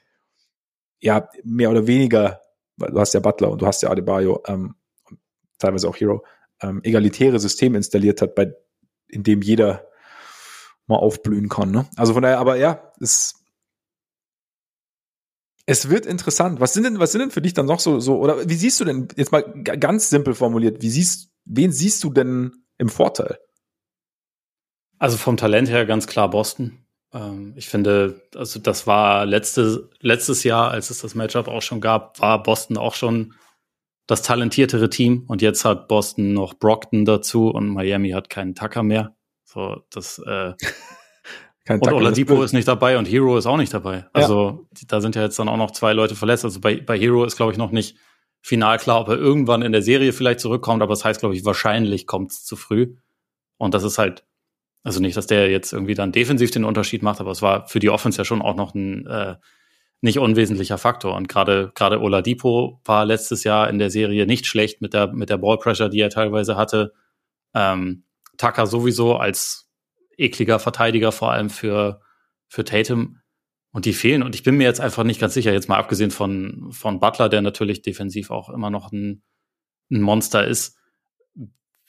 A: ja, mehr oder weniger, du hast ja Butler und du hast ja Adebayo, ähm, teilweise auch Hero, ähm, egalitäre System installiert hat, bei, in dem jeder mal aufblühen kann. Ne? Also von daher, aber ja, es, es wird interessant. Was sind denn, was sind denn für dich dann noch so, so, oder wie siehst du denn, jetzt mal ganz simpel formuliert, wie siehst, wen siehst du denn im Vorteil?
B: Also vom Talent her ganz klar Boston. Ähm, ich finde, also das war letzte, letztes Jahr, als es das Matchup auch schon gab, war Boston auch schon das talentiertere Team und jetzt hat Boston noch Brockton dazu und Miami hat keinen Tucker mehr. So, das äh, Kein und Oladipo ist nicht dabei und Hero ist auch nicht dabei. Also ja. da sind ja jetzt dann auch noch zwei Leute verletzt. Also bei, bei Hero ist, glaube ich, noch nicht final klar, ob er irgendwann in der Serie vielleicht zurückkommt, aber das heißt, glaube ich, wahrscheinlich kommt es zu früh. Und das ist halt also nicht, dass der jetzt irgendwie dann defensiv den Unterschied macht, aber es war für die Offense ja schon auch noch ein äh, nicht unwesentlicher Faktor. Und gerade gerade Oladipo war letztes Jahr in der Serie nicht schlecht mit der mit der Ballpressure, die er teilweise hatte. Ähm, Tucker sowieso als ekliger Verteidiger vor allem für für Tatum und die fehlen. Und ich bin mir jetzt einfach nicht ganz sicher, jetzt mal abgesehen von von Butler, der natürlich defensiv auch immer noch ein, ein Monster ist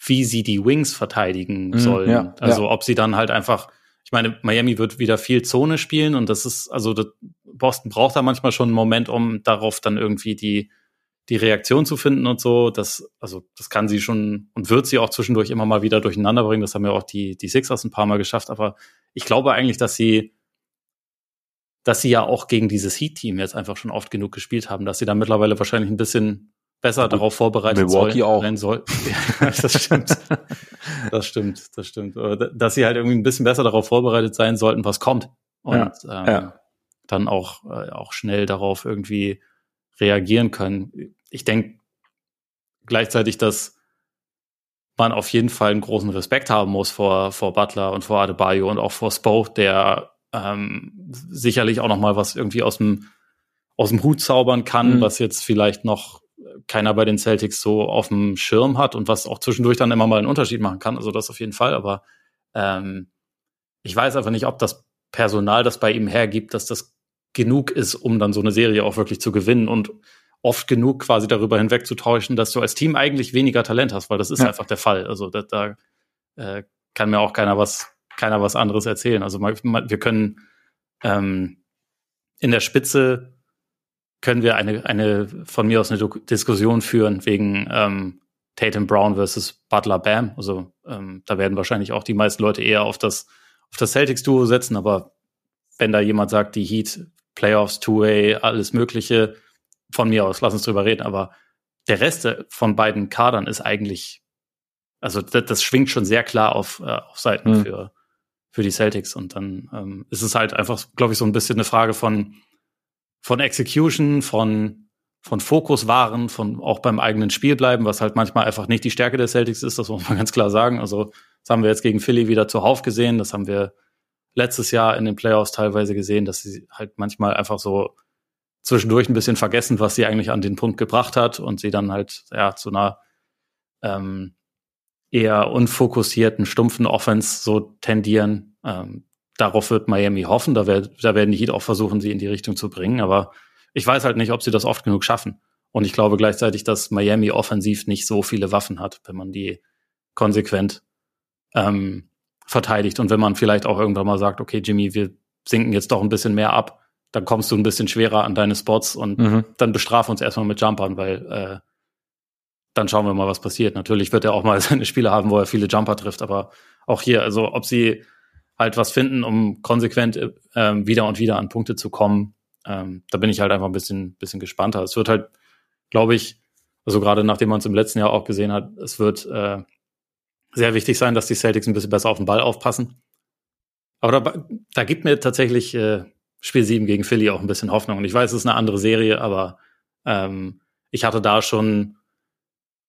B: wie sie die Wings verteidigen mhm, sollen. Ja, also ja. ob sie dann halt einfach, ich meine, Miami wird wieder viel Zone spielen und das ist, also das, Boston braucht da manchmal schon einen Moment, um darauf dann irgendwie die, die Reaktion zu finden und so. Das, also das kann sie schon und wird sie auch zwischendurch immer mal wieder durcheinander bringen. Das haben ja auch die, die Sixers ein paar Mal geschafft. Aber ich glaube eigentlich, dass sie, dass sie ja auch gegen dieses Heat-Team jetzt einfach schon oft genug gespielt haben, dass sie da mittlerweile wahrscheinlich ein bisschen besser darauf vorbereitet
A: Milwaukee soll, auch.
B: sein soll. ja, das stimmt. Das stimmt, das stimmt. Dass sie halt irgendwie ein bisschen besser darauf vorbereitet sein sollten, was kommt. Und ja, ähm, ja. dann auch, äh, auch schnell darauf irgendwie reagieren können. Ich denke gleichzeitig, dass man auf jeden Fall einen großen Respekt haben muss vor, vor Butler und vor Adebayo und auch vor Spo, der ähm, sicherlich auch noch mal was irgendwie aus dem aus dem Hut zaubern kann, mhm. was jetzt vielleicht noch keiner bei den Celtics so auf dem Schirm hat und was auch zwischendurch dann immer mal einen Unterschied machen kann. Also das auf jeden Fall. Aber ähm, ich weiß einfach nicht, ob das Personal, das bei ihm hergibt, dass das genug ist, um dann so eine Serie auch wirklich zu gewinnen und oft genug quasi darüber hinwegzutäuschen, dass du als Team eigentlich weniger Talent hast, weil das ist ja. einfach der Fall. Also da, da äh, kann mir auch keiner was, keiner was anderes erzählen. Also wir können ähm, in der Spitze können wir eine, eine von mir aus eine Diskussion führen wegen ähm, Tatum Brown versus Butler Bam. Also ähm, da werden wahrscheinlich auch die meisten Leute eher auf das, auf das Celtics-Duo setzen, aber wenn da jemand sagt, die Heat, Playoffs, Two-Way, alles Mögliche, von mir aus, lass uns drüber reden, aber der Rest von beiden Kadern ist eigentlich, also das, das schwingt schon sehr klar auf, äh, auf Seiten mhm. für, für die Celtics. Und dann ähm, ist es halt einfach, glaube ich, so ein bisschen eine Frage von, von Execution, von, von Fokus wahren, von auch beim eigenen Spiel bleiben, was halt manchmal einfach nicht die Stärke der Celtics ist, das muss man ganz klar sagen. Also, das haben wir jetzt gegen Philly wieder zuhauf gesehen, das haben wir letztes Jahr in den Playoffs teilweise gesehen, dass sie halt manchmal einfach so zwischendurch ein bisschen vergessen, was sie eigentlich an den Punkt gebracht hat und sie dann halt ja zu einer ähm, eher unfokussierten, stumpfen Offense so tendieren. Ähm, darauf wird Miami hoffen. Da, werd, da werden die Heat auch versuchen, sie in die Richtung zu bringen. Aber ich weiß halt nicht, ob sie das oft genug schaffen. Und ich glaube gleichzeitig, dass Miami offensiv nicht so viele Waffen hat, wenn man die konsequent ähm, verteidigt. Und wenn man vielleicht auch irgendwann mal sagt, okay, Jimmy, wir sinken jetzt doch ein bisschen mehr ab, dann kommst du ein bisschen schwerer an deine Spots und mhm. dann bestraf uns erstmal mit Jumpern, weil äh, dann schauen wir mal, was passiert. Natürlich wird er auch mal seine Spiele haben, wo er viele Jumper trifft, aber auch hier, also ob sie halt was finden, um konsequent ähm, wieder und wieder an Punkte zu kommen, ähm, da bin ich halt einfach ein bisschen, bisschen gespannter. Es wird halt, glaube ich, also gerade nachdem man es im letzten Jahr auch gesehen hat, es wird äh, sehr wichtig sein, dass die Celtics ein bisschen besser auf den Ball aufpassen. Aber da, da gibt mir tatsächlich äh, Spiel 7 gegen Philly auch ein bisschen Hoffnung. Und ich weiß, es ist eine andere Serie, aber ähm, ich hatte da schon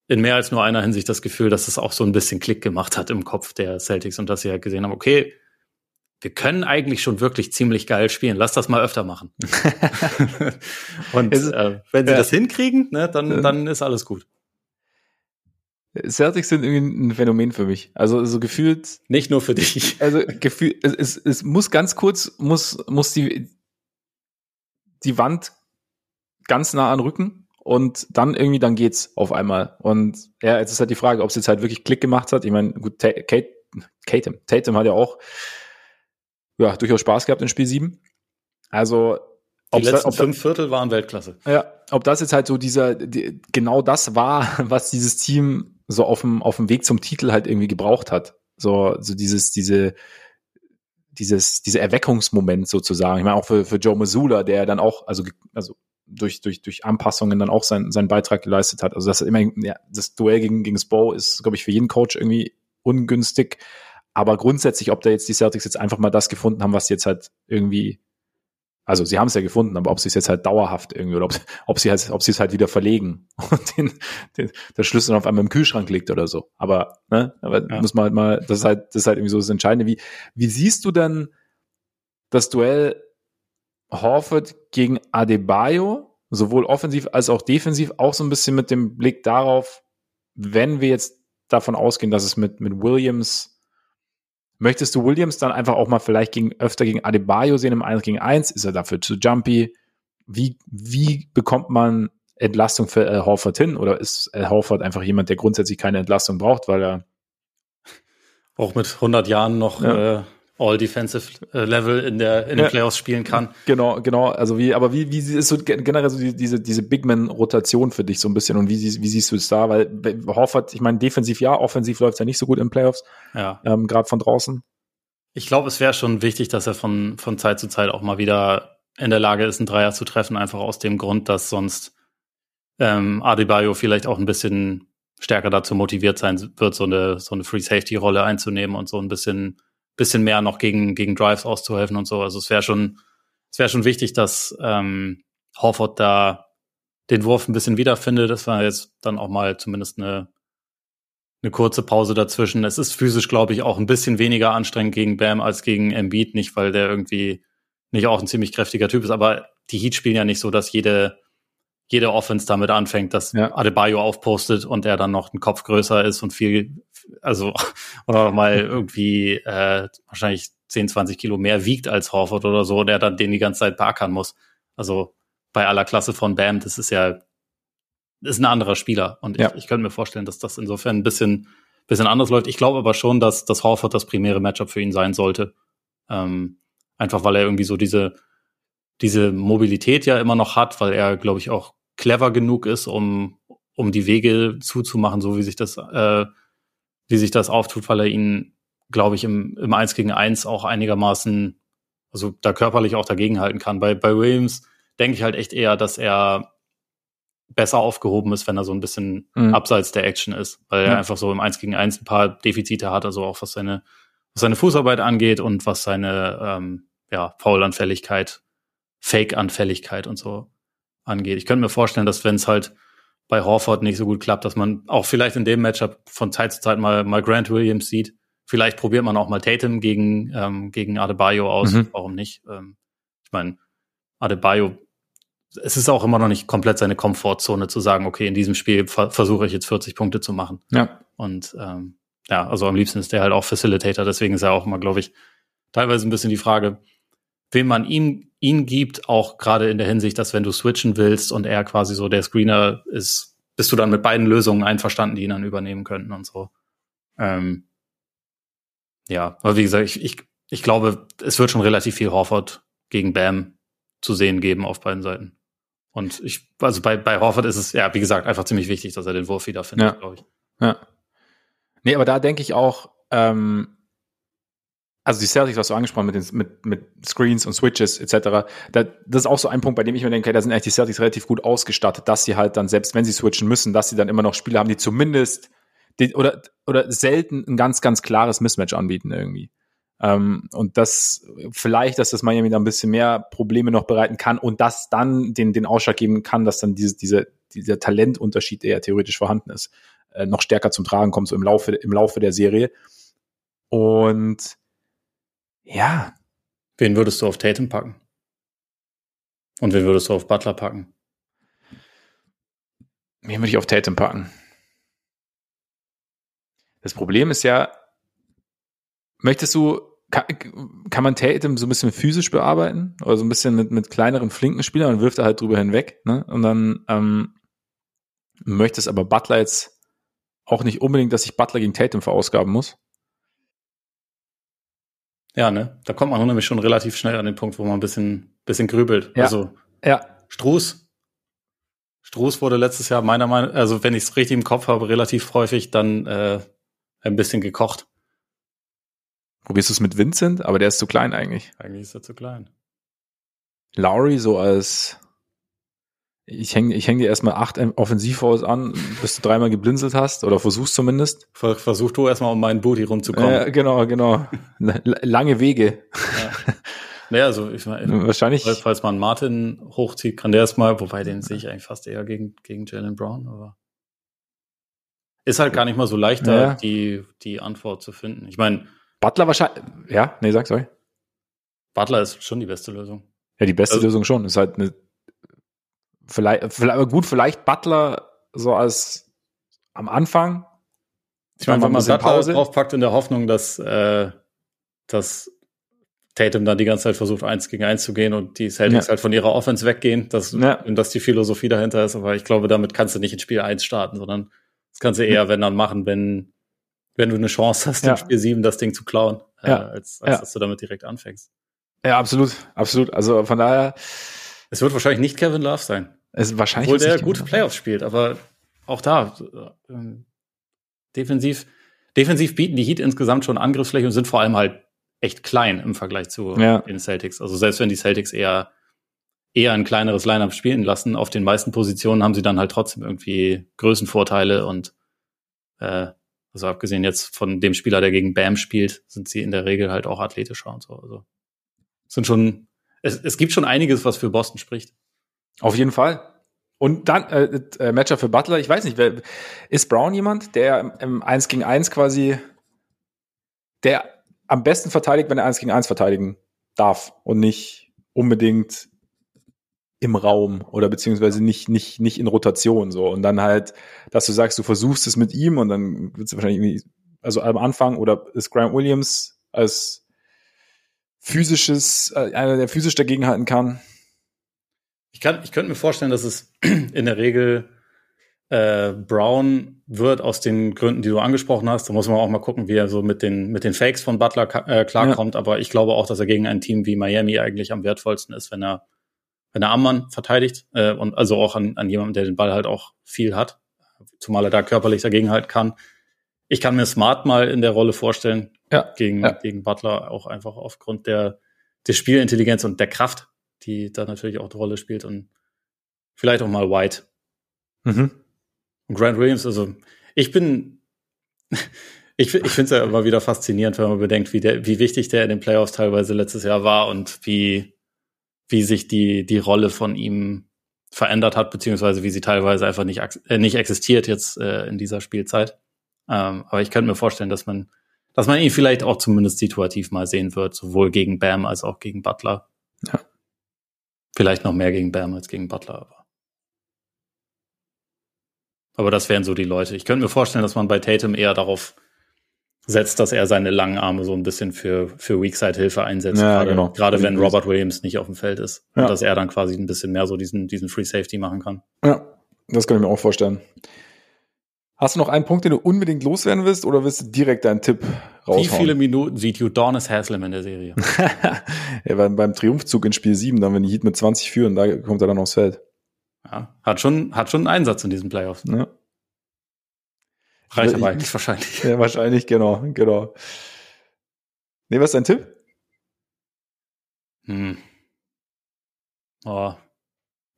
B: in mehr als nur einer Hinsicht das Gefühl, dass es auch so ein bisschen Klick gemacht hat im Kopf der Celtics und dass sie halt gesehen haben, okay, wir können eigentlich schon wirklich ziemlich geil spielen. Lass das mal öfter machen. und äh, wenn sie ja. das hinkriegen, ne, dann, dann ist alles gut.
A: Celtics sind irgendwie ein Phänomen für mich. Also so gefühlt.
B: Nicht nur für dich.
A: Also gefühlt, es, es, es muss ganz kurz, muss, muss die, die Wand ganz nah an Rücken und dann irgendwie, dann geht's auf einmal. Und ja, jetzt ist halt die Frage, ob es jetzt halt wirklich Klick gemacht hat. Ich meine, gut, Kate, Tatum, Tatum hat ja auch ja, durchaus Spaß gehabt in Spiel 7. Also
B: die letzten da, fünf Viertel waren Weltklasse.
A: Ja, ob das jetzt halt so dieser, die, genau das war, was dieses Team so auf dem, auf dem Weg zum Titel halt irgendwie gebraucht hat. So, so dieses, diese, dieses, diese Erweckungsmoment sozusagen. Ich meine, auch für, für Joe Missoula, der dann auch, also, also durch, durch, durch Anpassungen dann auch sein, seinen Beitrag geleistet hat. Also das immer, ja, das Duell gegen, gegen Spo ist, glaube ich, für jeden Coach irgendwie ungünstig. Aber grundsätzlich, ob da jetzt die Celtics jetzt einfach mal das gefunden haben, was jetzt halt irgendwie also sie haben es ja gefunden, aber ob sie es jetzt halt dauerhaft irgendwie oder ob, ob sie halt, ob sie es halt wieder verlegen und den, den, der Schlüssel auf einmal im Kühlschrank liegt oder so. Aber, ne, aber ja. muss man halt mal, das ist halt, das ist halt irgendwie so das Entscheidende. Wie, wie siehst du denn das Duell Horford gegen Adebayo, sowohl offensiv als auch defensiv, auch so ein bisschen mit dem Blick darauf, wenn wir jetzt davon ausgehen, dass es mit, mit Williams Möchtest du Williams dann einfach auch mal vielleicht gegen, öfter gegen Adebayo sehen im 1 gegen 1? Ist er dafür zu jumpy? Wie, wie bekommt man Entlastung für Al Horford hin? Oder ist Al Horford einfach jemand, der grundsätzlich keine Entlastung braucht, weil er
B: auch mit 100 Jahren noch ja. äh, All-Defensive äh, Level in der in den ja. Playoffs spielen kann.
A: Genau, genau. Also wie, aber wie, wie ist so generell so diese, diese Big Man-Rotation für dich so ein bisschen und wie, wie siehst du es da? Weil Horford, ich meine, defensiv ja, offensiv läuft ja nicht so gut in Playoffs. Ja. Ähm, Gerade von draußen.
B: Ich glaube, es wäre schon wichtig, dass er von, von Zeit zu Zeit auch mal wieder in der Lage ist, einen Dreier zu treffen, einfach aus dem Grund, dass sonst ähm, Adebayo vielleicht auch ein bisschen stärker dazu motiviert sein wird, so eine, so eine Free Safety Rolle einzunehmen und so ein bisschen bisschen mehr noch gegen, gegen Drives auszuhelfen und so. Also es wäre schon, es wäre schon wichtig, dass ähm, Horford da den Wurf ein bisschen wiederfindet. Das war jetzt dann auch mal zumindest eine, eine kurze Pause dazwischen. Es ist physisch, glaube ich, auch ein bisschen weniger anstrengend gegen Bam als gegen Embiid. Nicht, weil der irgendwie nicht auch ein ziemlich kräftiger Typ ist, aber die Heat spielen ja nicht so, dass jede, jede Offense damit anfängt, dass ja. Adebayo aufpostet und er dann noch ein Kopf größer ist und viel, also oder mal irgendwie äh, wahrscheinlich 10, 20 Kilo mehr wiegt als Horford oder so, der dann den die ganze Zeit beackern muss. Also bei aller Klasse von Bam, das ist ja ist ein anderer Spieler. Und ja. ich, ich könnte mir vorstellen, dass das insofern ein bisschen, bisschen anders läuft. Ich glaube aber schon, dass, dass Horford das primäre Matchup für ihn sein sollte. Ähm, einfach weil er irgendwie so diese, diese Mobilität ja immer noch hat, weil er, glaube ich, auch clever genug ist, um, um die Wege zuzumachen, so wie sich das äh, wie sich das auftut, weil er ihn, glaube ich, im, im 1 gegen 1 auch einigermaßen also da körperlich auch dagegenhalten kann. Bei, bei Williams denke ich halt echt eher, dass er besser aufgehoben ist, wenn er so ein bisschen mhm. abseits der Action ist, weil er einfach so im 1 gegen 1 ein paar Defizite hat, also auch was seine, was seine Fußarbeit angeht und was seine ähm, ja, Faulanfälligkeit, Fake-Anfälligkeit und so angeht. Ich könnte mir vorstellen, dass wenn es halt bei Horford nicht so gut klappt, dass man auch vielleicht in dem Matchup von Zeit zu Zeit mal, mal Grant Williams sieht. Vielleicht probiert man auch mal Tatum gegen, ähm, gegen Adebayo aus. Mhm. Warum nicht? Ähm, ich meine, Adebayo es ist auch immer noch nicht komplett seine Komfortzone zu sagen, okay, in diesem Spiel ver versuche ich jetzt 40 Punkte zu machen.
A: Ja.
B: Und ähm, ja, also am liebsten ist der halt auch Facilitator, deswegen ist er auch immer, glaube ich, teilweise ein bisschen die Frage, wem man ihm ihn gibt, auch gerade in der Hinsicht, dass wenn du switchen willst und er quasi so der Screener ist, bist du dann mit beiden Lösungen einverstanden, die ihn dann übernehmen könnten und so. Ähm, ja, aber wie gesagt, ich, ich, ich glaube, es wird schon relativ viel Horford gegen Bam zu sehen geben auf beiden Seiten. Und ich, also bei, bei Horford ist es, ja, wie gesagt, einfach ziemlich wichtig, dass er den Wurf wieder findet,
A: ja. glaube ich. Ja. Nee, aber da denke ich auch, ähm, also die Celtics, was du angesprochen mit, den, mit, mit Screens und Switches etc., da, das ist auch so ein Punkt, bei dem ich mir denke, okay, da sind eigentlich die Celtics relativ gut ausgestattet, dass sie halt dann, selbst wenn sie switchen müssen, dass sie dann immer noch Spieler haben, die zumindest die, oder, oder selten ein ganz, ganz klares Mismatch anbieten irgendwie. Ähm, und das vielleicht, dass das Miami da ein bisschen mehr Probleme noch bereiten kann und das dann den, den Ausschlag geben kann, dass dann diese, diese, dieser Talentunterschied, der ja theoretisch vorhanden ist, äh, noch stärker zum Tragen kommt, so im Laufe, im Laufe der Serie. Und ja.
B: Wen würdest du auf Tatum packen? Und wen würdest du auf Butler packen?
A: Wen würde ich auf Tatum packen? Das Problem ist ja, möchtest du kann, kann man Tatum so ein bisschen physisch bearbeiten oder so ein bisschen mit, mit kleineren, flinken Spielern und wirft er halt drüber hinweg. Ne? Und dann ähm, möchtest aber Butler jetzt auch nicht unbedingt, dass ich Butler gegen Tatum verausgaben muss.
B: Ja, ne? Da kommt man nämlich schon relativ schnell an den Punkt, wo man ein bisschen, bisschen grübelt.
A: Ja.
B: Also
A: ja.
B: Struß. Struß wurde letztes Jahr meiner Meinung, also wenn ich es richtig im Kopf habe, relativ häufig dann äh, ein bisschen gekocht.
A: Probierst du es mit Vincent? Aber der ist zu klein eigentlich.
B: Eigentlich ist er zu klein.
A: Lowry so als ich hänge ich häng dir erstmal acht Offensivfouls an, bis du dreimal geblinzelt hast oder versuchst zumindest.
B: Versuch du erstmal um meinen Booty rumzukommen.
A: Ja, genau, genau. Lange Wege.
B: Ja. Naja, also ich meine,
A: wahrscheinlich.
B: Falls man Martin hochzieht, kann der erstmal, wobei den sehe ich eigentlich fast eher gegen, gegen Jalen Brown, aber ist halt gar nicht mal so leicht, da ja. die, die Antwort zu finden. Ich meine,
A: Butler wahrscheinlich. Ja, nee, sag, sorry.
B: Butler ist schon die beste Lösung.
A: Ja, die beste also, Lösung schon. Ist halt eine. Vielleicht, vielleicht, gut, vielleicht Butler so als am Anfang.
B: Ich meine, wenn man Butler Pause. draufpackt in der Hoffnung, dass, äh, dass Tatum dann die ganze Zeit versucht, eins gegen eins zu gehen und die Celtics ja. halt von ihrer Offense weggehen, dass, ja. dass die Philosophie dahinter ist. Aber ich glaube, damit kannst du nicht in Spiel eins starten, sondern das kannst du eher, wenn dann machen, wenn wenn du eine Chance hast, ja. im Spiel 7 das Ding zu klauen, äh, als, als dass du damit direkt anfängst.
A: Ja, absolut, absolut. Also von daher.
B: Es wird wahrscheinlich nicht Kevin Love sein.
A: Es wahrscheinlich
B: Obwohl der gute Playoffs spielt, aber auch da äh, defensiv, defensiv bieten die Heat insgesamt schon Angriffsfläche und sind vor allem halt echt klein im Vergleich zu
A: ja.
B: den Celtics. Also selbst wenn die Celtics eher eher ein kleineres Lineup spielen lassen, auf den meisten Positionen haben sie dann halt trotzdem irgendwie Größenvorteile und äh, also abgesehen jetzt von dem Spieler, der gegen Bam spielt, sind sie in der Regel halt auch athletischer und so. Also sind schon, es, es gibt schon einiges, was für Boston spricht.
A: Auf jeden Fall. Und dann äh, äh, Matchup für Butler, ich weiß nicht, wer, ist Brown jemand, der im, im 1 gegen 1 quasi, der am besten verteidigt, wenn er 1 gegen 1 verteidigen darf und nicht unbedingt im Raum oder beziehungsweise nicht, nicht, nicht in Rotation so. Und dann halt, dass du sagst, du versuchst es mit ihm und dann wird es wahrscheinlich irgendwie, also am Anfang oder ist Grant Williams als physisches, äh, einer, der physisch dagegenhalten kann.
B: Ich kann, ich könnte mir vorstellen, dass es in der Regel äh, Brown wird aus den Gründen, die du angesprochen hast. Da muss man auch mal gucken, wie er so mit den, mit den Fakes von Butler äh, klarkommt. Ja. Aber ich glaube auch, dass er gegen ein Team wie Miami eigentlich am wertvollsten ist, wenn er wenn er am Mann verteidigt äh, und also auch an, an jemanden, der den Ball halt auch viel hat, zumal er da körperlich dagegen halt kann. Ich kann mir Smart mal in der Rolle vorstellen,
A: ja,
B: gegen,
A: ja.
B: gegen Butler, auch einfach aufgrund der, der Spielintelligenz und der Kraft, die da natürlich auch eine Rolle spielt und vielleicht auch mal White. Mhm. Und Grant Williams, also ich bin, ich, ich finde es ja immer wieder faszinierend, wenn man bedenkt, wie, der, wie wichtig der in den Playoffs teilweise letztes Jahr war und wie, wie sich die, die Rolle von ihm verändert hat, beziehungsweise wie sie teilweise einfach nicht, äh, nicht existiert jetzt äh, in dieser Spielzeit. Ähm, aber ich könnte mir vorstellen, dass man, dass man ihn vielleicht auch zumindest situativ mal sehen wird, sowohl gegen Bam als auch gegen Butler. Ja. Vielleicht noch mehr gegen Bam als gegen Butler, aber. Aber das wären so die Leute. Ich könnte mir vorstellen, dass man bei Tatum eher darauf setzt, dass er seine langen Arme so ein bisschen für, für Weakside-Hilfe einsetzt. Ja, gerade, genau. gerade wenn Robert Williams nicht auf dem Feld ist. Ja. Und dass er dann quasi ein bisschen mehr so diesen, diesen Free Safety machen kann.
A: Ja, das kann ich mir auch vorstellen. Hast du noch einen Punkt, den du unbedingt loswerden willst oder willst du direkt deinen Tipp
B: raushauen? Wie viele Minuten sieht Udonis Haslam in der Serie?
A: ja, beim, beim Triumphzug in Spiel 7, dann wenn die Heat mit 20 führen, da kommt er dann aufs Feld.
B: Ja, hat schon, hat schon einen Einsatz in diesen Playoffs. Ja. Reicht aber eigentlich wahrscheinlich.
A: Ja, wahrscheinlich, genau, genau. Nee, was ist dein Tipp?
B: Hm. Oh.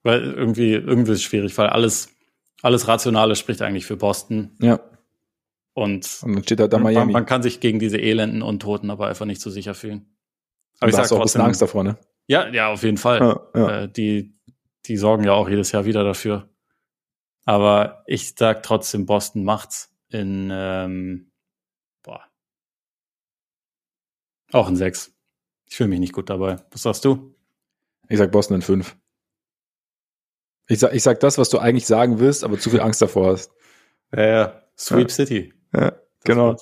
B: Weil irgendwie, irgendwie ist es schwierig, weil alles, alles Rationale spricht eigentlich für Boston.
A: Ja.
B: Und,
A: und dann steht da, da Miami.
B: Man, man, kann sich gegen diese elenden Untoten aber einfach nicht so sicher fühlen.
A: Aber ich sag auch trotzdem, ein Angst davor, ne?
B: Ja, ja, auf jeden Fall. Ja, ja. Äh, die, die sorgen ja auch jedes Jahr wieder dafür. Aber ich sag trotzdem, Boston macht's in, ähm, boah. Auch in sechs. Ich fühle mich nicht gut dabei. Was sagst du?
A: Ich sag Boston in fünf. Ich sag, ich sag das, was du eigentlich sagen willst, aber zu viel Angst davor hast.
B: Ja, ja. Sweep ja. City.
A: Ja, genau.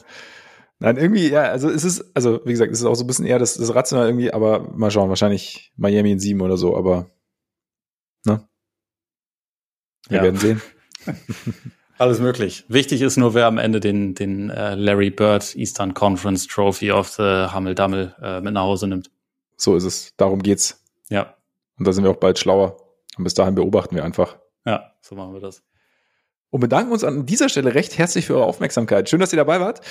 A: Nein, irgendwie, ja, also es ist, also wie gesagt, es ist auch so ein bisschen eher das, das Rational irgendwie, aber mal schauen, wahrscheinlich Miami in sieben oder so, aber ne? Wir ja. werden sehen.
B: Alles möglich. Wichtig ist nur, wer am Ende den, den äh, Larry Bird Eastern Conference Trophy of the Hammel Dammel äh, mit nach Hause nimmt.
A: So ist es. Darum geht's.
B: Ja.
A: Und da sind wir auch bald schlauer. Und bis dahin beobachten wir einfach.
B: Ja, so machen wir das.
A: Und bedanken uns an dieser Stelle recht herzlich für eure Aufmerksamkeit. Schön, dass ihr dabei wart.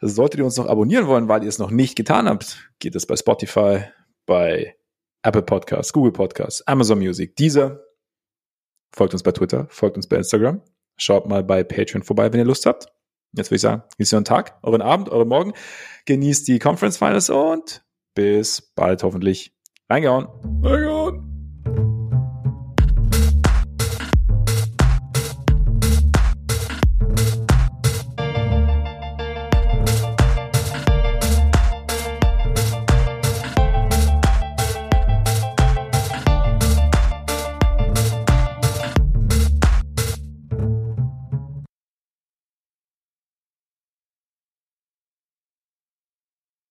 A: Solltet ihr uns noch abonnieren wollen, weil ihr es noch nicht getan habt, geht es bei Spotify, bei Apple Podcasts, Google Podcasts, Amazon Music, dieser. Folgt uns bei Twitter, folgt uns bei Instagram. Schaut mal bei Patreon vorbei, wenn ihr Lust habt. Jetzt würde ich sagen, genießt euren Tag, euren Abend, euren Morgen. Genießt die Conference Finals und bis bald hoffentlich. Reingehauen.
B: Reingehauen.